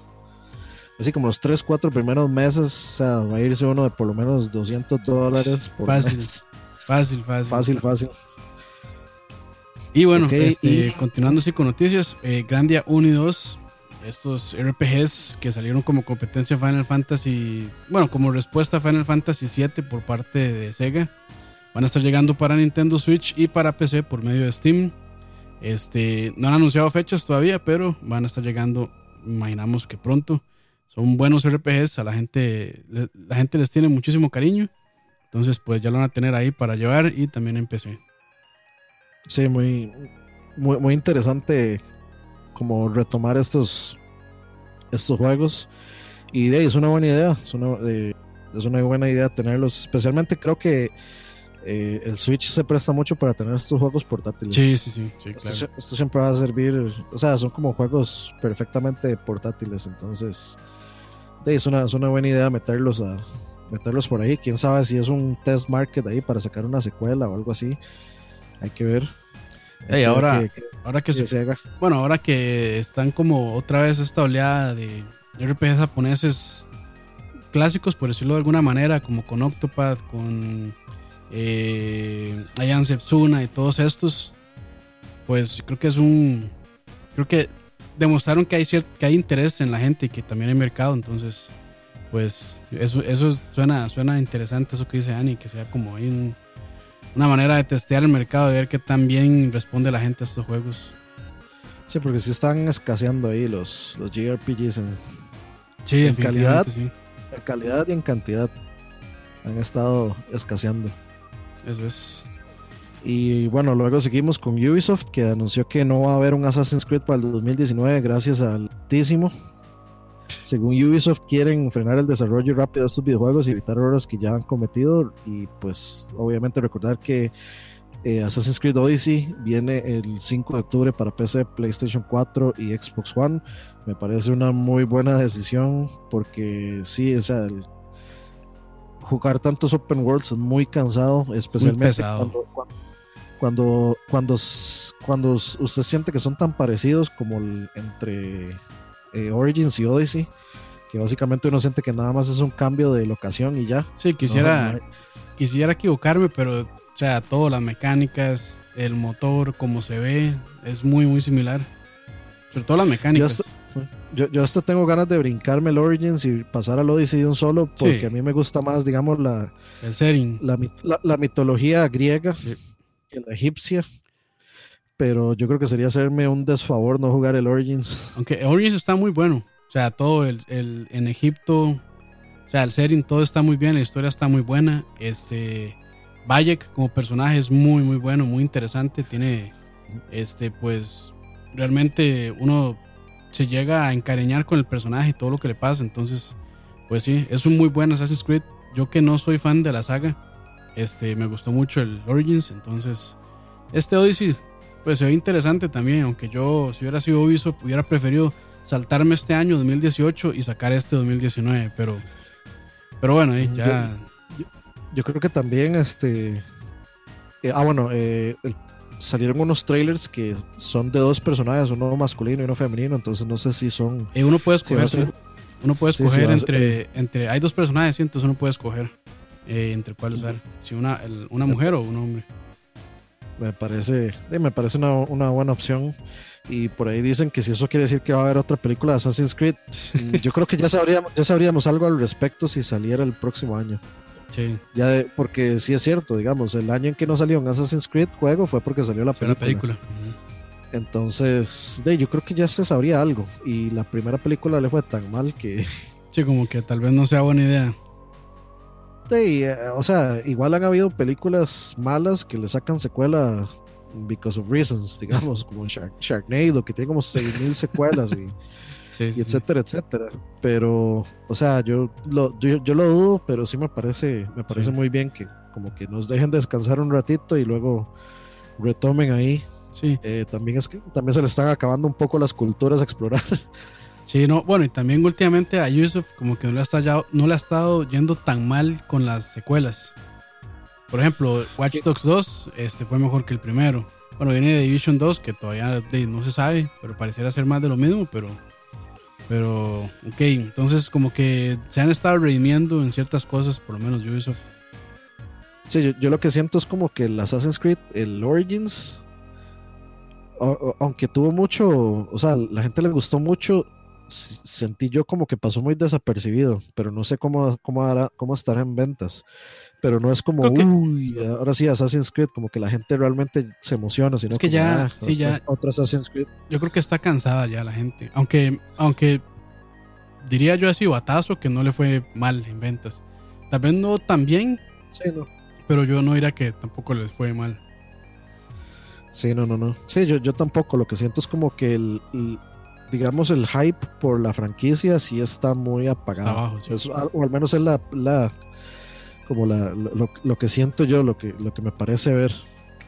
Speaker 2: Así como los 3, 4 primeros meses, o sea, va a irse uno de por lo menos 200 dólares por
Speaker 1: fácil,
Speaker 2: mes.
Speaker 1: Fácil, fácil.
Speaker 2: Fácil, fácil.
Speaker 1: Y bueno, este, continuando así con noticias, eh, Grandia 1 y 2 estos RPGs que salieron como competencia Final Fantasy, bueno, como respuesta a Final Fantasy VII por parte de Sega, van a estar llegando para Nintendo Switch y para PC por medio de Steam. Este, no han anunciado fechas todavía, pero van a estar llegando, imaginamos que pronto. Son buenos RPGs, a la gente, la gente les tiene muchísimo cariño. Entonces, pues ya lo van a tener ahí para llevar y también en PC.
Speaker 2: Sí, muy, muy, muy interesante como retomar estos, estos juegos. Y de ahí es una buena idea, es una, eh, es una buena idea tenerlos. Especialmente creo que eh, el Switch se presta mucho para tener estos juegos portátiles.
Speaker 1: Sí, sí, sí.
Speaker 2: esto, siempre va a servir, o sea, son como juegos perfectamente portátiles. Entonces, de es, una, es una buena idea meterlos a meterlos por ahí. Quién sabe si es un test market ahí para sacar una secuela o algo así. Hay que ver.
Speaker 1: Hey, ahora, ahora que, se, bueno, ahora que están como otra vez esta oleada de RPGs japoneses clásicos, por decirlo de alguna manera, como con Octopath, con eh, Ayan Sepsuna y todos estos, pues creo que es un, creo que demostraron que hay cierto, que hay interés en la gente y que también hay mercado, entonces, pues eso, eso suena, suena interesante eso que dice Ani, que sea como un una manera de testear el mercado, de ver qué tan bien responde la gente a estos juegos.
Speaker 2: Sí, porque sí están escaseando ahí los, los JRPGs en,
Speaker 1: sí,
Speaker 2: en calidad, en calidad y en cantidad. Han estado escaseando.
Speaker 1: Eso es.
Speaker 2: Y bueno, luego seguimos con Ubisoft, que anunció que no va a haber un Assassin's Creed para el 2019 gracias al altísimo según Ubisoft, quieren frenar el desarrollo rápido de estos videojuegos y evitar errores que ya han cometido. Y pues, obviamente, recordar que eh, Assassin's Creed Odyssey viene el 5 de octubre para PC, PlayStation 4 y Xbox One. Me parece una muy buena decisión porque sí, o sea, jugar tantos open worlds es muy cansado, especialmente cuando, cuando, cuando, cuando, usted siente que son tan parecidos como entre eh, Origins y Odyssey, que básicamente uno siente que nada más es un cambio de locación y ya.
Speaker 1: Sí, quisiera, quisiera equivocarme, pero o sea, todas las mecánicas, el motor, como se ve, es muy, muy similar. Sobre todo las mecánicas.
Speaker 2: Yo hasta, hasta tengo ganas de brincarme el Origins y pasar al Odyssey de un solo, porque a mí me gusta más, digamos, la,
Speaker 1: el setting.
Speaker 2: La, mitología griega que la egipcia pero yo creo que sería hacerme un desfavor no jugar el Origins.
Speaker 1: Aunque Origins está muy bueno. O sea, todo el, el- en Egipto, o sea, el setting, todo está muy bien, la historia está muy buena. Este, Bayek como personaje es muy, muy bueno, muy interesante. Tiene, este, pues, realmente uno se llega a encariñar con el personaje y todo lo que le pasa. Entonces, pues sí, es un muy buen Assassin's Creed. Yo que no soy fan de la saga, este, me gustó mucho el Origins. Entonces, este Odyssey, pues se ve interesante también. Aunque yo, si hubiera sido Ubisoft, hubiera preferido saltarme este año 2018 y sacar este 2019. Pero, pero bueno, eh, ya.
Speaker 2: Yo creo que también, este. eh, ah, bueno, eh, el- salieron unos trailers que son de dos personajes, uno masculino y uno femenino, entonces no sé si son.
Speaker 1: eh, uno puede
Speaker 2: si
Speaker 1: escoger.
Speaker 2: ser-
Speaker 1: Uno puede
Speaker 2: Sí, sí,
Speaker 1: escoger
Speaker 2: va a
Speaker 1: entre, entre. Hay dos personajes, ¿sí? entonces uno puede escoger eh, entre cuál usar. Si una, el- una mujer o un hombre.
Speaker 2: Me parece, me parece una, una buena opción. Y por ahí dicen que si eso quiere decir que va a haber otra película de Assassin's Creed, yo creo que ya sabríamos, ya sabríamos algo al respecto si saliera el próximo año.
Speaker 1: Sí,
Speaker 2: Ya de- porque sí es cierto, digamos, el año en que no salió un Assassin's Creed juego fue porque salió la película.
Speaker 1: película.
Speaker 2: Entonces, de, yo creo que ya se sabría algo. Y la primera película le fue tan mal que,
Speaker 1: Sí, como que tal vez no sea buena idea.
Speaker 2: De, eh, o sea, igual han habido películas malas que le sacan secuela because of reasons, digamos, como Shark, Sharknado, que tiene como 6.000 secuelas y,
Speaker 1: Sí,
Speaker 2: y
Speaker 1: sí, sí.
Speaker 2: etcétera, etcétera. Pero, o sea, yo lo, yo, yo lo dudo, pero sí me parece, me parece
Speaker 1: Sí.
Speaker 2: muy bien que como que nos dejen descansar un ratito y luego retomen ahí.
Speaker 1: Sí,
Speaker 2: Eh, también es que también se le están acabando un poco las culturas a explorar.
Speaker 1: sí, no, bueno, y también últimamente a Ubisoft como que no le, ha estado, no le ha estado yendo tan mal con las secuelas. Por ejemplo, Watch Dogs 2 este, fue mejor que el primero. Bueno, viene de Division 2, que todavía no se sabe, pero pareciera ser más de lo mismo, pero... Pero, ok, entonces como que se han estado redimiendo en ciertas cosas, por lo menos Ubisoft.
Speaker 2: Sí, yo, yo lo que siento es como que el Assassin's Creed, el Origins, o- o- aunque tuvo mucho, o sea, la gente le gustó mucho, sentí yo como que pasó muy desapercibido, pero no sé cómo, cómo, hará- cómo estará en ventas. Pero no es como,
Speaker 1: que-
Speaker 2: uy, ahora sí Assassin's Creed, como que la gente realmente se emociona, sino
Speaker 1: Es que
Speaker 2: como,
Speaker 1: ya-
Speaker 2: "Ah,
Speaker 1: sí, ya-
Speaker 2: Otro Assassin's Creed.
Speaker 1: Yo creo que está cansada ya la gente. Aunque, aunque diría yo así, batazo, que no le fue mal en ventas. Tal vez no tan bien,
Speaker 2: Sí, no.
Speaker 1: pero yo no diría que tampoco les fue mal.
Speaker 2: Sí, no, no, no. Sí, yo, yo tampoco. Lo que siento es como que el, el- digamos, el hype por la franquicia sí está muy apagado.
Speaker 1: Está bajo, sí.
Speaker 2: Es- o al menos es la, la como la, lo, lo que siento yo, lo que, lo que me parece ver.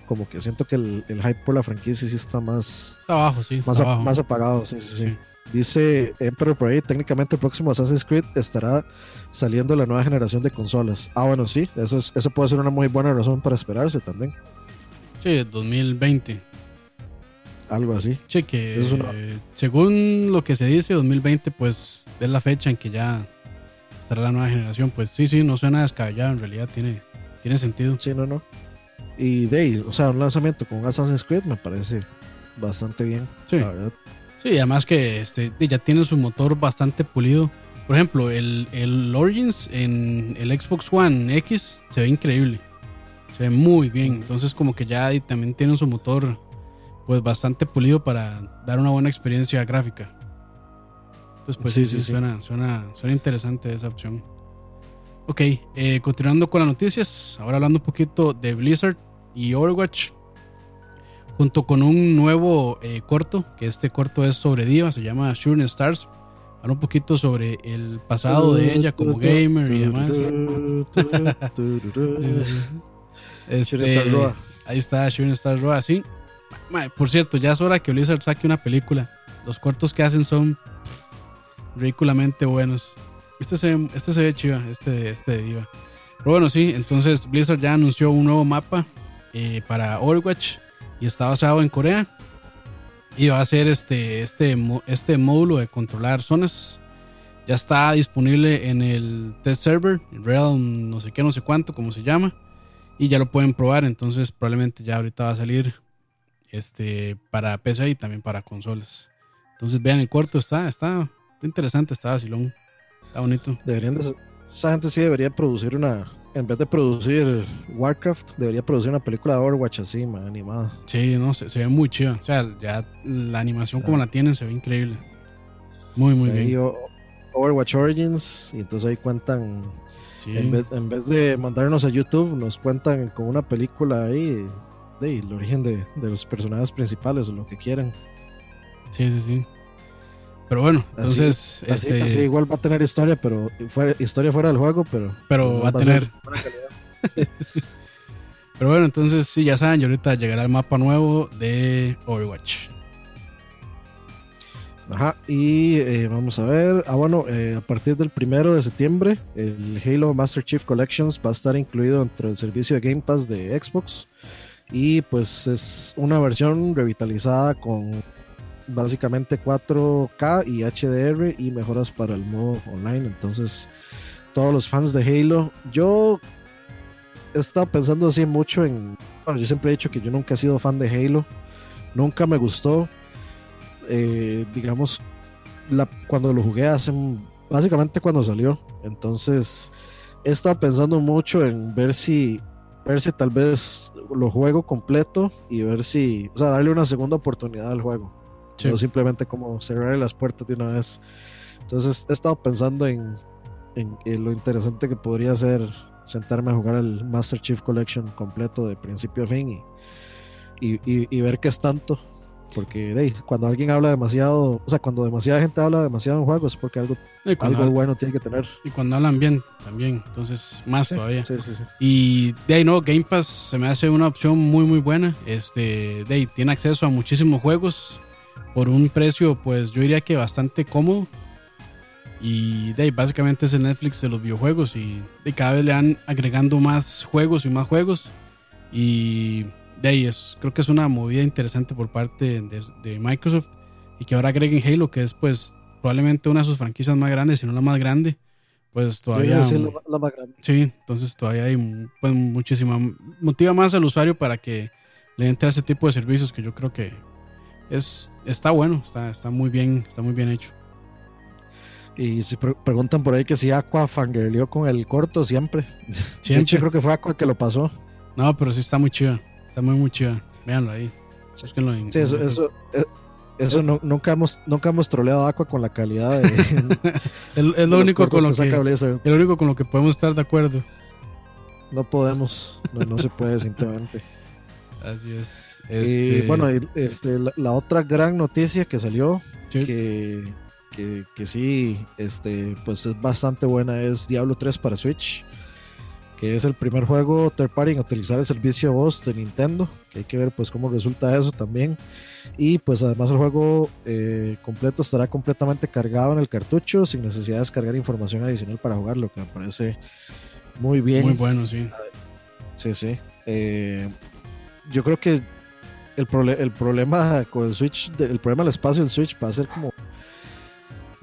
Speaker 2: Como que siento que el, el hype por la franquicia sí está más,
Speaker 1: Está abajo, sí, está
Speaker 2: más,
Speaker 1: abajo.
Speaker 2: apagado. Sí, sí, sí.
Speaker 1: Sí.
Speaker 2: Dice Emperor por ahí, técnicamente el próximo Assassin's Creed estará saliendo la nueva generación de consolas. Ah, bueno, sí, eso, es, eso puede ser una muy buena razón para esperarse también.
Speaker 1: Sí, 2020.
Speaker 2: Algo así.
Speaker 1: Sí, que
Speaker 2: Es una-
Speaker 1: eh, según lo que se dice, 2020 pues es la fecha en que ya estará la nueva generación. Pues sí, sí, no suena descabellado, en realidad tiene, tiene sentido.
Speaker 2: Sí, no, no. Y de ahí, o sea, un lanzamiento con Assassin's Creed me parece bastante bien.
Speaker 1: Sí.
Speaker 2: La verdad.
Speaker 1: Sí, además que este, ya tiene su motor bastante pulido. Por ejemplo, el, el Origins en el Xbox One X se ve increíble. Se ve muy bien. Entonces como que ya también tienen su motor pues bastante pulido para dar una buena experiencia gráfica. Entonces pues sí,
Speaker 2: Sí,
Speaker 1: sí,
Speaker 2: sí, sí.
Speaker 1: Suena, suena, suena interesante esa opción. Ok, eh, continuando con las noticias. Ahora hablando un poquito de Blizzard y Overwatch junto con un nuevo eh, corto, que este corto es sobre Diva, se llama Shooting Stars. Habla un poquito sobre el pasado de ella como gamer y demás. Este. Ahí está Shooting Stars Roa, sí. Por cierto, ya es hora que Blizzard saque una película. Los cortos que hacen son ridículamente buenos. Este se, ve- este se ve chiva, este, este Diva. Pero bueno, sí, entonces Blizzard ya anunció un nuevo mapa eh, para Overwatch y está basado en Corea. Y va a ser este, este, este módulo de controlar zonas. Ya está disponible en el test server, Realm no sé qué, no sé cuánto, como se llama. Y ya lo pueden probar, entonces probablemente ya ahorita va a salir este, para PC y también para consolas. Entonces vean el corto, está, está interesante, está vacilón, está bonito.
Speaker 2: Deberían de- esa gente sí debería producir una, en vez de producir Warcraft, debería producir una película de Overwatch así, man, animada.
Speaker 1: Sí, no, se, se ve muy chido. O sea, ya la animación como la tienen se ve increíble. Muy, muy
Speaker 2: Ahí
Speaker 1: bien.
Speaker 2: o- Overwatch Origins, y entonces ahí cuentan,
Speaker 1: Sí.
Speaker 2: en, vez, en vez de mandarnos a YouTube, nos cuentan con una película ahí de, el origen de, de los personajes principales o lo que quieran.
Speaker 1: Sí, sí, sí. Pero bueno, entonces,
Speaker 2: Así,
Speaker 1: este,
Speaker 2: así igual va a tener historia, pero fuera, historia fuera del juego, pero,
Speaker 1: pero va a tener.
Speaker 2: buena calidad.
Speaker 1: Pero bueno, entonces sí, ya saben, y ahorita llegará el mapa nuevo de Overwatch.
Speaker 2: Ajá, y eh, vamos a ver. Ah, bueno, eh, a partir del primero de septiembre, el Halo Master Chief Collections va a estar incluido dentro del servicio de Game Pass de Xbox. Y pues es una versión revitalizada con básicamente 4K y HDR y mejoras para el modo online. Entonces, todos los fans de Halo, yo he estado pensando así mucho en. Bueno, yo siempre he dicho que yo nunca he sido fan de Halo, nunca me gustó eh, digamos, la, cuando lo jugué hace, básicamente cuando salió. Entonces, he estado pensando mucho en ver si, ver si tal vez lo juego completo y ver si, o sea, darle una segunda oportunidad al juego.
Speaker 1: Sí.
Speaker 2: No simplemente como cerrar las puertas de una vez. Entonces, he estado pensando en, en, en lo interesante que podría ser sentarme a jugar el Master Chief Collection completo de principio a fin y, y, y- y ver qué es tanto. Porque ahí, cuando alguien habla demasiado, o sea, cuando demasiada gente habla demasiado en juegos, es porque algo,
Speaker 1: Y
Speaker 2: algo bueno tiene que tener.
Speaker 1: y cuando hablan bien también, entonces más
Speaker 2: Sí,
Speaker 1: todavía.
Speaker 2: sí, sí, sí.
Speaker 1: Y de ahí no, Game Pass se me hace una opción muy muy buena. Este, de ahí tiene acceso a muchísimos juegos por un precio, pues yo diría que bastante cómodo. Y de ahí básicamente es el Netflix de los videojuegos y de cada vez le van agregando más juegos y más juegos. Y de ahí es, creo que es una movida interesante por parte de, de Microsoft y que ahora agreguen Halo, que es pues probablemente una de sus franquicias más grandes, si no la más grande. Pues
Speaker 2: Yo
Speaker 1: todavía...
Speaker 2: decir la, la más grande.
Speaker 1: Sí, entonces todavía hay pues, muchísima. Motiva más al usuario para que le entre a ese tipo de servicios que yo creo que es está bueno, está, está muy bien, está muy bien hecho.
Speaker 2: Y si pre- preguntan por ahí que si Aqua fangirleó con el corto, siempre. De hecho,
Speaker 1: Siempre.
Speaker 2: creo que fue Aqua que lo pasó.
Speaker 1: No, pero sí está muy chida. Está muy, muy chida. Véanlo ahí. Búsquenlo en-
Speaker 2: Sí, eso, eso, eh, eso no- nunca hemos nunca hemos troleado a Aqua con la calidad de,
Speaker 1: Es, lo único con lo que, es lo único con lo que podemos estar de acuerdo.
Speaker 2: No podemos, no, no se puede simplemente.
Speaker 1: Así es.
Speaker 2: Y
Speaker 1: Este,
Speaker 2: bueno, y, este, la, la otra gran noticia que salió,
Speaker 1: sí.
Speaker 2: que, que, que sí, este, pues es bastante buena, es Diablo 3 para Switch, que es el primer juego third party en utilizar el servicio de voz de Nintendo, que hay que ver pues cómo resulta eso también. Y pues además el juego eh, completo estará completamente cargado en el cartucho sin necesidad de descargar información adicional para jugarlo, que me parece muy bien.
Speaker 1: muy bueno, sí.
Speaker 2: Sí, sí. Eh, yo creo que el, el problema con el Switch, el problema del espacio del Switch va a ser como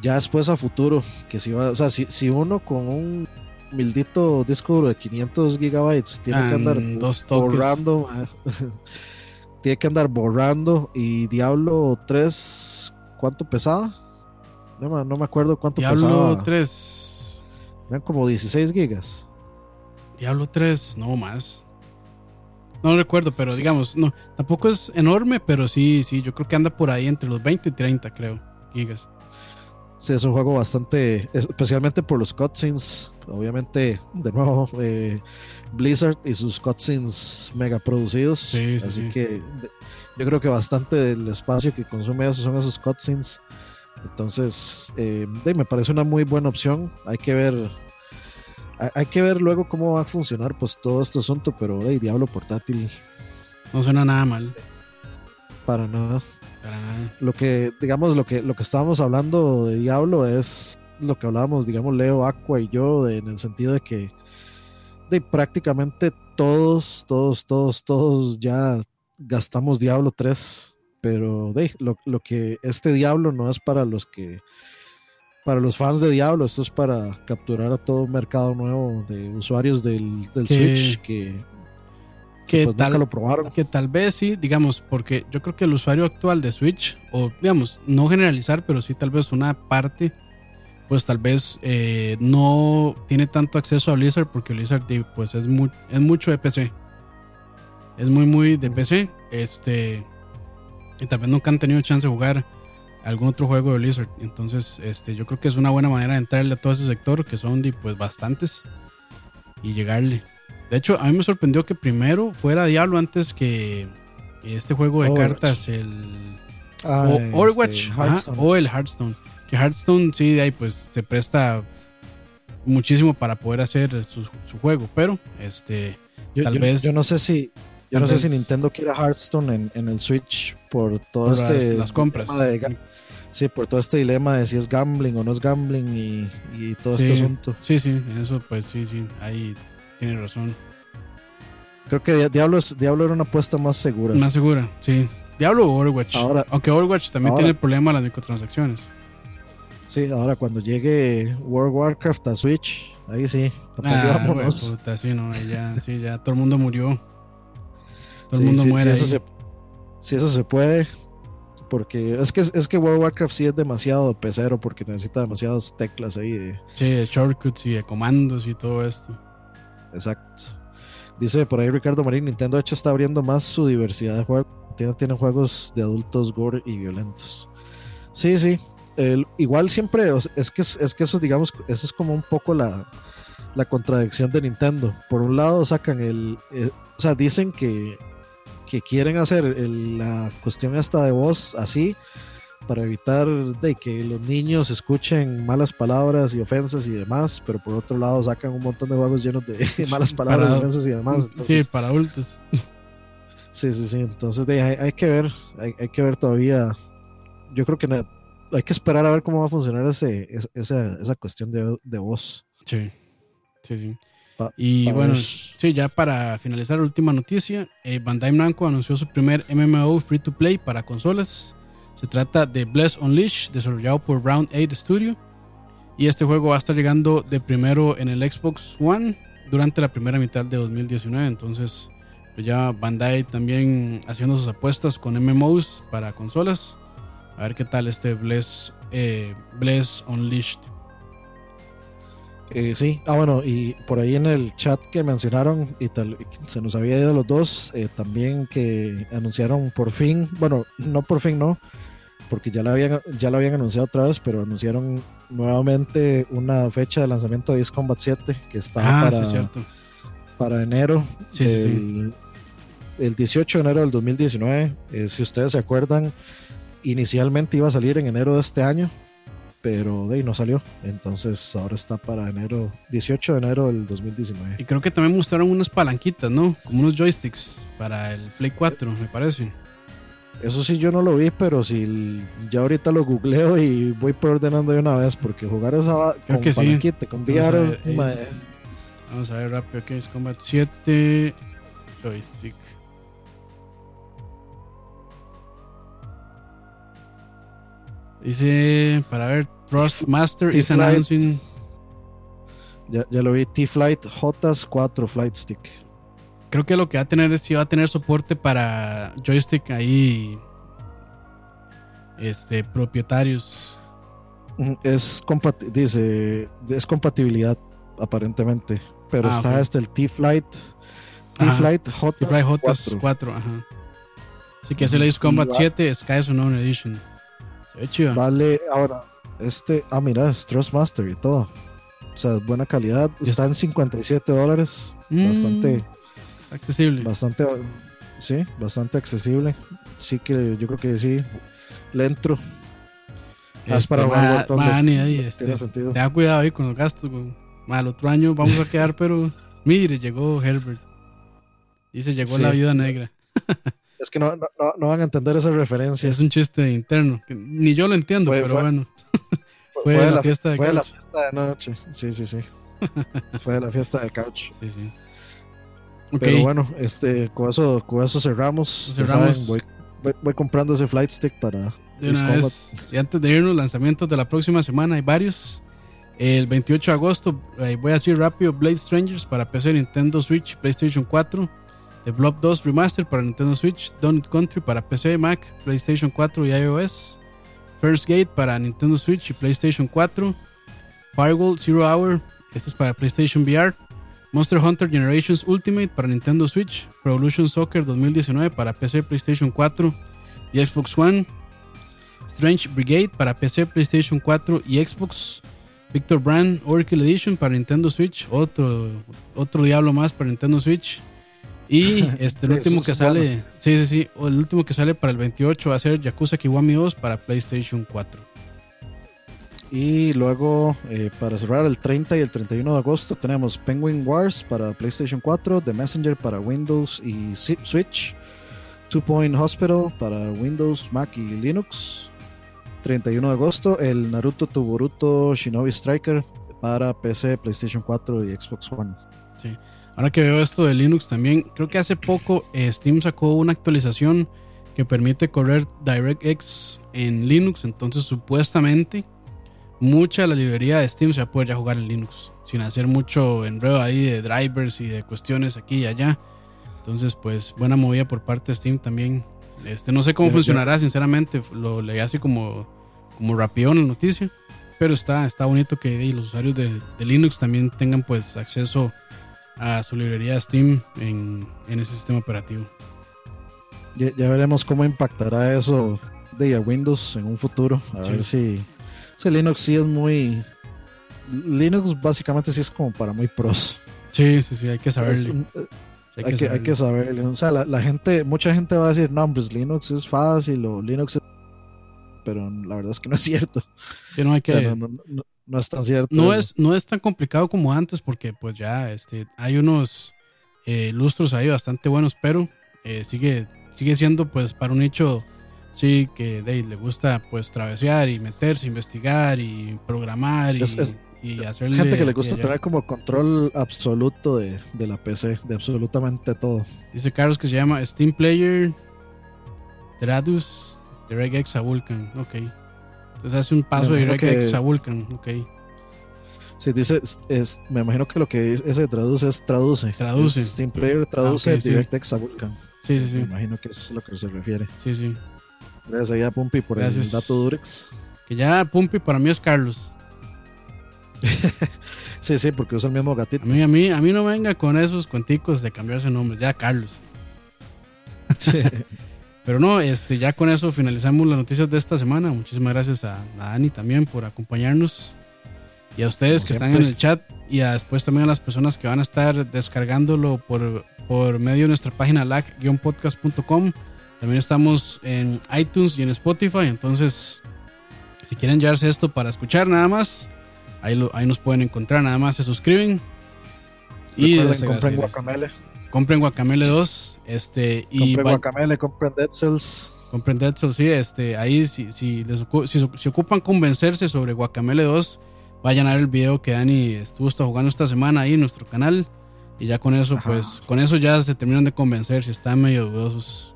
Speaker 2: ya después a futuro, que si va, o sea, si, si uno con un mildito disco duro de 500 gigabytes tiene que
Speaker 1: Ah,
Speaker 2: andar
Speaker 1: dos
Speaker 2: borrando, tiene que andar borrando y Diablo 3, ¿cuánto pesaba? No, me- no me acuerdo cuánto
Speaker 1: Diablo
Speaker 2: pesaba.
Speaker 1: 3.
Speaker 2: Eran como 16 gigas.
Speaker 1: Diablo 3, no más. No recuerdo, pero digamos, no, tampoco es enorme, pero sí, sí, yo creo que anda por ahí entre los 20 y 30, creo, gigas.
Speaker 2: Sí, es un juego bastante, especialmente por los cutscenes. Obviamente, de nuevo, eh, Blizzard y sus cutscenes mega producidos.
Speaker 1: Sí, sí,
Speaker 2: Así
Speaker 1: sí.
Speaker 2: que yo creo que bastante del espacio que consume eso son esos cutscenes. Entonces, eh, me parece una muy buena opción. Hay que ver, hay, hay que ver luego cómo va a funcionar pues todo este asunto, pero hey, Diablo portátil
Speaker 1: No suena nada mal,
Speaker 2: para nada. Lo que digamos lo que lo que estábamos hablando de Diablo es lo que hablábamos digamos Leo Aqua y yo de- en el sentido de que de prácticamente todos todos todos todos ya gastamos Diablo 3 pero de lo, lo que este Diablo no es para los que para los fans de Diablo esto es para capturar a todo un mercado nuevo de usuarios del, del Switch que,
Speaker 1: Que
Speaker 2: pues,
Speaker 1: tal,
Speaker 2: nunca lo probaron
Speaker 1: que tal vez sí, digamos, porque yo creo que el usuario actual de Switch, o digamos, no generalizar, pero sí tal vez una parte, pues tal vez eh, no tiene tanto acceso a Blizzard porque Blizzard pues es, muy, es mucho de PC. Es muy, muy de PC. Este, y tal vez nunca han tenido chance de jugar algún otro juego de Blizzard. Entonces, este, yo creo que es una buena manera de entrarle a todo ese sector, que son pues bastantes, y llegarle. De hecho, a mí me sorprendió que primero fuera Diablo antes que este juego de
Speaker 2: Overwatch.
Speaker 1: cartas, el
Speaker 2: Ah,
Speaker 1: o
Speaker 2: este,
Speaker 1: Overwatch ajá, o el Hearthstone. Que Hearthstone sí, de ahí pues se presta muchísimo para poder hacer su, su juego, pero este
Speaker 2: Yo,
Speaker 1: tal
Speaker 2: yo-
Speaker 1: vez-
Speaker 2: yo no sé si yo no sé si Nintendo quiere Hearthstone en, en el Switch por todo
Speaker 1: por
Speaker 2: este
Speaker 1: las, las compras.
Speaker 2: de sí, por todo este dilema de si es gambling o no es gambling y, y todo
Speaker 1: Sí.
Speaker 2: este asunto.
Speaker 1: Sí, sí, en eso pues sí, sí, ahí tiene razón.
Speaker 2: Creo que Dia- Diablo, es- Diablo era una apuesta más segura.
Speaker 1: Más segura, sí. Diablo o Overwatch.
Speaker 2: Ahora-
Speaker 1: Aunque Overwatch también
Speaker 2: ahora-
Speaker 1: tiene el problema de las microtransacciones.
Speaker 2: Sí, ahora cuando llegue World of Warcraft a Switch, ahí sí,
Speaker 1: Ah, güey, puta, sí, no, ya, sí, ya todo el mundo murió. Todo el mundo
Speaker 2: sí,
Speaker 1: muere.
Speaker 2: Si eso, se, si eso se puede, porque es que, es que World of Warcraft sí es demasiado pecero porque necesita demasiadas teclas ahí. de-
Speaker 1: Sí, de shortcuts y de comandos y todo esto.
Speaker 2: Exacto. Dice por ahí Ricardo Marín, Nintendo de hecho está abriendo más su diversidad de juegos. Tiene, tienen juegos de adultos gore y violentos. Sí, sí. El- igual siempre, es que, es que eso, digamos, eso es como un poco la, la contradicción de Nintendo. Por un lado sacan el, eh, o sea, dicen que, que quieren hacer la cuestión esta de voz así para evitar de que los niños escuchen malas palabras y ofensas y demás, pero por otro lado sacan un montón de juegos llenos de malas palabras,
Speaker 1: Para-
Speaker 2: ofensas y demás.
Speaker 1: sí, para adultos.
Speaker 2: Sí, sí, sí. Entonces de, hay, hay que ver, hay, hay que ver todavía. Yo creo que hay que esperar a ver cómo va a funcionar ese, es- esa, esa cuestión de, de voz.
Speaker 1: Sí, sí, sí.
Speaker 2: Pa-
Speaker 1: y
Speaker 2: pa'
Speaker 1: bueno,
Speaker 2: ver.
Speaker 1: sí, ya para finalizar la última noticia, eh, Bandai Namco anunció su primer MMO free to play para consolas. Se trata de Bless Unleashed, desarrollado por Round 8 Studio. Y este juego va a estar llegando de primero en el Xbox One durante la primera mitad de 2019. Entonces, pues ya Bandai también haciendo sus apuestas con MMOs para consolas. A ver qué tal este Bless, eh, Bless Unleashed.
Speaker 2: Eh, sí, ah, bueno, y por ahí en el chat que mencionaron, se nos había ido los dos, eh, también que anunciaron por fin, bueno, no por fin, no, porque ya lo habían, ya lo habían anunciado otra vez, pero anunciaron nuevamente una fecha de lanzamiento de Ace Combat 7 que está
Speaker 1: Ah,
Speaker 2: para,
Speaker 1: sí,
Speaker 2: para enero.
Speaker 1: Sí,
Speaker 2: el 18 de enero del 2019. eh, si ustedes se acuerdan, inicialmente iba a salir en enero de este año, pero de ahí no salió. Entonces ahora está para enero, 18 de enero del 2019.
Speaker 1: Y creo que también mostraron unas palanquitas, ¿no? Como unos joysticks para el Play 4, me parece.
Speaker 2: Eso sí, yo no lo vi, pero si ya ahorita lo googleo y voy preordenando de una vez, porque jugar esa
Speaker 1: Creo
Speaker 2: con
Speaker 1: que sí.
Speaker 2: con
Speaker 1: Vamos a
Speaker 2: VR, mae,
Speaker 1: Vamos a ver rápido que es Combat 7 joystick. Dice, para ver, Thrustmaster is announcing.
Speaker 2: ya, ya lo vi, T-Flight JAS 4 Flight Stick.
Speaker 1: Creo que lo que va a tener es si va a tener soporte para joystick ahí. Este, propietarios.
Speaker 2: Ujú, Es dice, es compatibilidad aparentemente, pero
Speaker 1: Ah,
Speaker 2: está
Speaker 1: ok.
Speaker 2: este el T-Flight. T-Flight J
Speaker 1: T-Fly J
Speaker 2: 4.
Speaker 1: 4, ajá. Así que es el Ace Combat
Speaker 2: y va-
Speaker 1: 7 Sky Unknown Edition. Se ve chido.
Speaker 2: Vale, ahora, este, ah, mira, es Trustmaster y todo. O sea, buena calidad. Está en 57 dólares.
Speaker 1: Mm,
Speaker 2: Bastante,
Speaker 1: accesible.
Speaker 2: bastante, sí, bastante accesible. Sí que yo creo que sí, le entro. Es para
Speaker 1: ma- ma, Dani, ahí, este,
Speaker 2: Tiene sentido.
Speaker 1: Tenga cuidado ahí con los gastos. güey. Ma, el otro año vamos a quedar, pero mire, llegó Herbert. Dice, llegó
Speaker 2: Sí.
Speaker 1: la viuda negra.
Speaker 2: Es que no, no, no- van a entender esa referencia.
Speaker 1: Es un chiste interno. que ni yo lo entiendo,
Speaker 2: Fue-
Speaker 1: pero
Speaker 2: fue-
Speaker 1: bueno. fue de la fiesta de
Speaker 2: Fue de la
Speaker 1: couch.
Speaker 2: fiesta de noche. Sí, sí, sí. fue de la fiesta de couch.
Speaker 1: Sí, sí. Ok,
Speaker 2: Pero bueno, este, con eso, con eso cerramos.
Speaker 1: Cerramos.
Speaker 2: saben, voy, voy, voy comprando ese flight stick para
Speaker 1: de una vez. Y antes de irnos, lanzamientos de la próxima semana, hay varios. El 28 de agosto, eh, voy a decir rápido, Blade Strangers para PC, Nintendo Switch, PlayStation 4. The Blob 2 Remaster para Nintendo Switch, Donut Country para PC, Mac, PlayStation 4 y iOS. First Gate para Nintendo Switch y PlayStation 4. Firewall Zero Hour, este es para PlayStation VR. Monster Hunter Generations Ultimate para Nintendo Switch. Pro Evolution Soccer 2019 para PC, PlayStation 4 y Xbox One. Strange Brigade para PC, PlayStation 4 y Xbox. Victor Brand Oracle Edition para Nintendo Switch. Otro, otro diablo más para Nintendo Switch. Y este, el último que sale, sí, sí, sí, el último que sale para el 28 va a ser Yakuza Kiwami 2 para PlayStation 4.
Speaker 2: Y luego, eh, para cerrar el 30 y el 31 de agosto, tenemos Penguin Wars para PlayStation 4, The Messenger para Windows y Switch, Two Point Hospital para Windows, Mac y Linux. 31 de agosto, el Naruto Tuboruto Shinobi Striker para PC, PlayStation 4 y Xbox One.
Speaker 1: Sí. Ahora que veo esto de Linux también, creo que hace poco eh, Steam sacó una actualización que permite correr DirectX en Linux. Entonces, supuestamente, mucha de la librería de Steam se va a poder ya jugar en Linux, sin hacer mucho enredo ahí de drivers y de cuestiones aquí y allá. Entonces, pues, buena movida por parte de Steam también. Este, no sé cómo funcionará, sinceramente, lo leí así como, como rápido en la noticia. Pero está, está bonito que los usuarios de, de Linux también tengan pues acceso a su librería Steam en, ese sistema operativo.
Speaker 2: Ya, veremos cómo impactará eso de Windows en un futuro. A ver si, si, Linux sí es muy. Linux básicamente sí es como para muy pros.
Speaker 1: Sí, sí, sí, hay que saber
Speaker 2: hay, que, hay, que. O sea, la, gente, mucha gente va a decir, no, pues Linux es fácil o Linux es... Pero la verdad es que no es cierto.
Speaker 1: no hay que...
Speaker 2: No es tan cierto.
Speaker 1: No es, no es tan complicado como antes porque pues ya este, hay unos eh, lustros ahí bastante buenos, pero eh, sigue, sigue siendo pues para un nicho, sí, que le gusta pues travesear y meterse, investigar y programar y, y hacerle...
Speaker 2: Gente que le gusta tener como control absoluto de, de la PC, de absolutamente todo.
Speaker 1: Dice Carlos que se llama Steam Player Tradus DirectX a Vulkan, ok. Entonces hace un paso directo a Vulcan, ok.
Speaker 2: Sí, dice, es, me imagino que lo que ese traduce es traduce.
Speaker 1: Traduce.
Speaker 2: Steam Player traduce ah, DirectX a Vulcan.
Speaker 1: Sí, sí, sí.
Speaker 2: Me imagino que eso es a lo que se refiere.
Speaker 1: Sí, sí.
Speaker 2: Gracias a Pumpi por el dato Durex.
Speaker 1: Que ya Pumpi para mí es Carlos.
Speaker 2: sí, sí, porque usa el mismo gatito.
Speaker 1: A mí, a mí, a mí no venga con esos cuenticos de cambiarse nombre, ya Carlos. Sí. Pero no, este, ya con eso finalizamos las noticias de esta semana. Muchísimas gracias a, Dani también por acompañarnos. Y a ustedes que están en el chat. Y después también a las personas que van a estar descargándolo por, por medio de nuestra página lag-podcast.com. También estamos en iTunes y en Spotify. Entonces, si quieren llevarse esto para escuchar nada más, ahí, lo, ahí nos pueden encontrar. Nada más se suscriben.
Speaker 2: Y compren guacamele.
Speaker 1: Compren Guacamele 2. Este,
Speaker 2: y compren Guacamele, compren Dead Cells.
Speaker 1: Compren Dead Cells, sí. Este, ahí, si, si, les, si, ocupan convencerse sobre Guacamele 2, vayan a ver el video que Dani estuvo jugando esta semana ahí en nuestro canal. Y ya con eso, pues, con eso ya se terminan de convencer si están medio dudosos.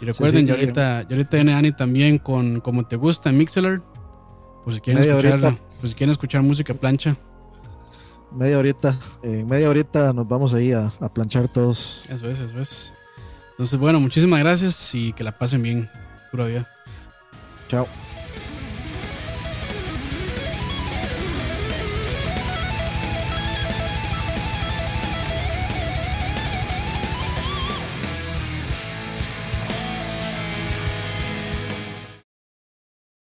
Speaker 1: Y recuerden, ya, ahorita, ahorita viene Dani también con Como Te Gusta en Mixler. Por si quieren escuchar, por si quieren escuchar música plancha
Speaker 2: media horita. En media horita nos vamos ahí a, a planchar todos.
Speaker 1: Eso es, eso es. Entonces, bueno, muchísimas gracias y que la pasen bien. Pura vida.
Speaker 2: Chao.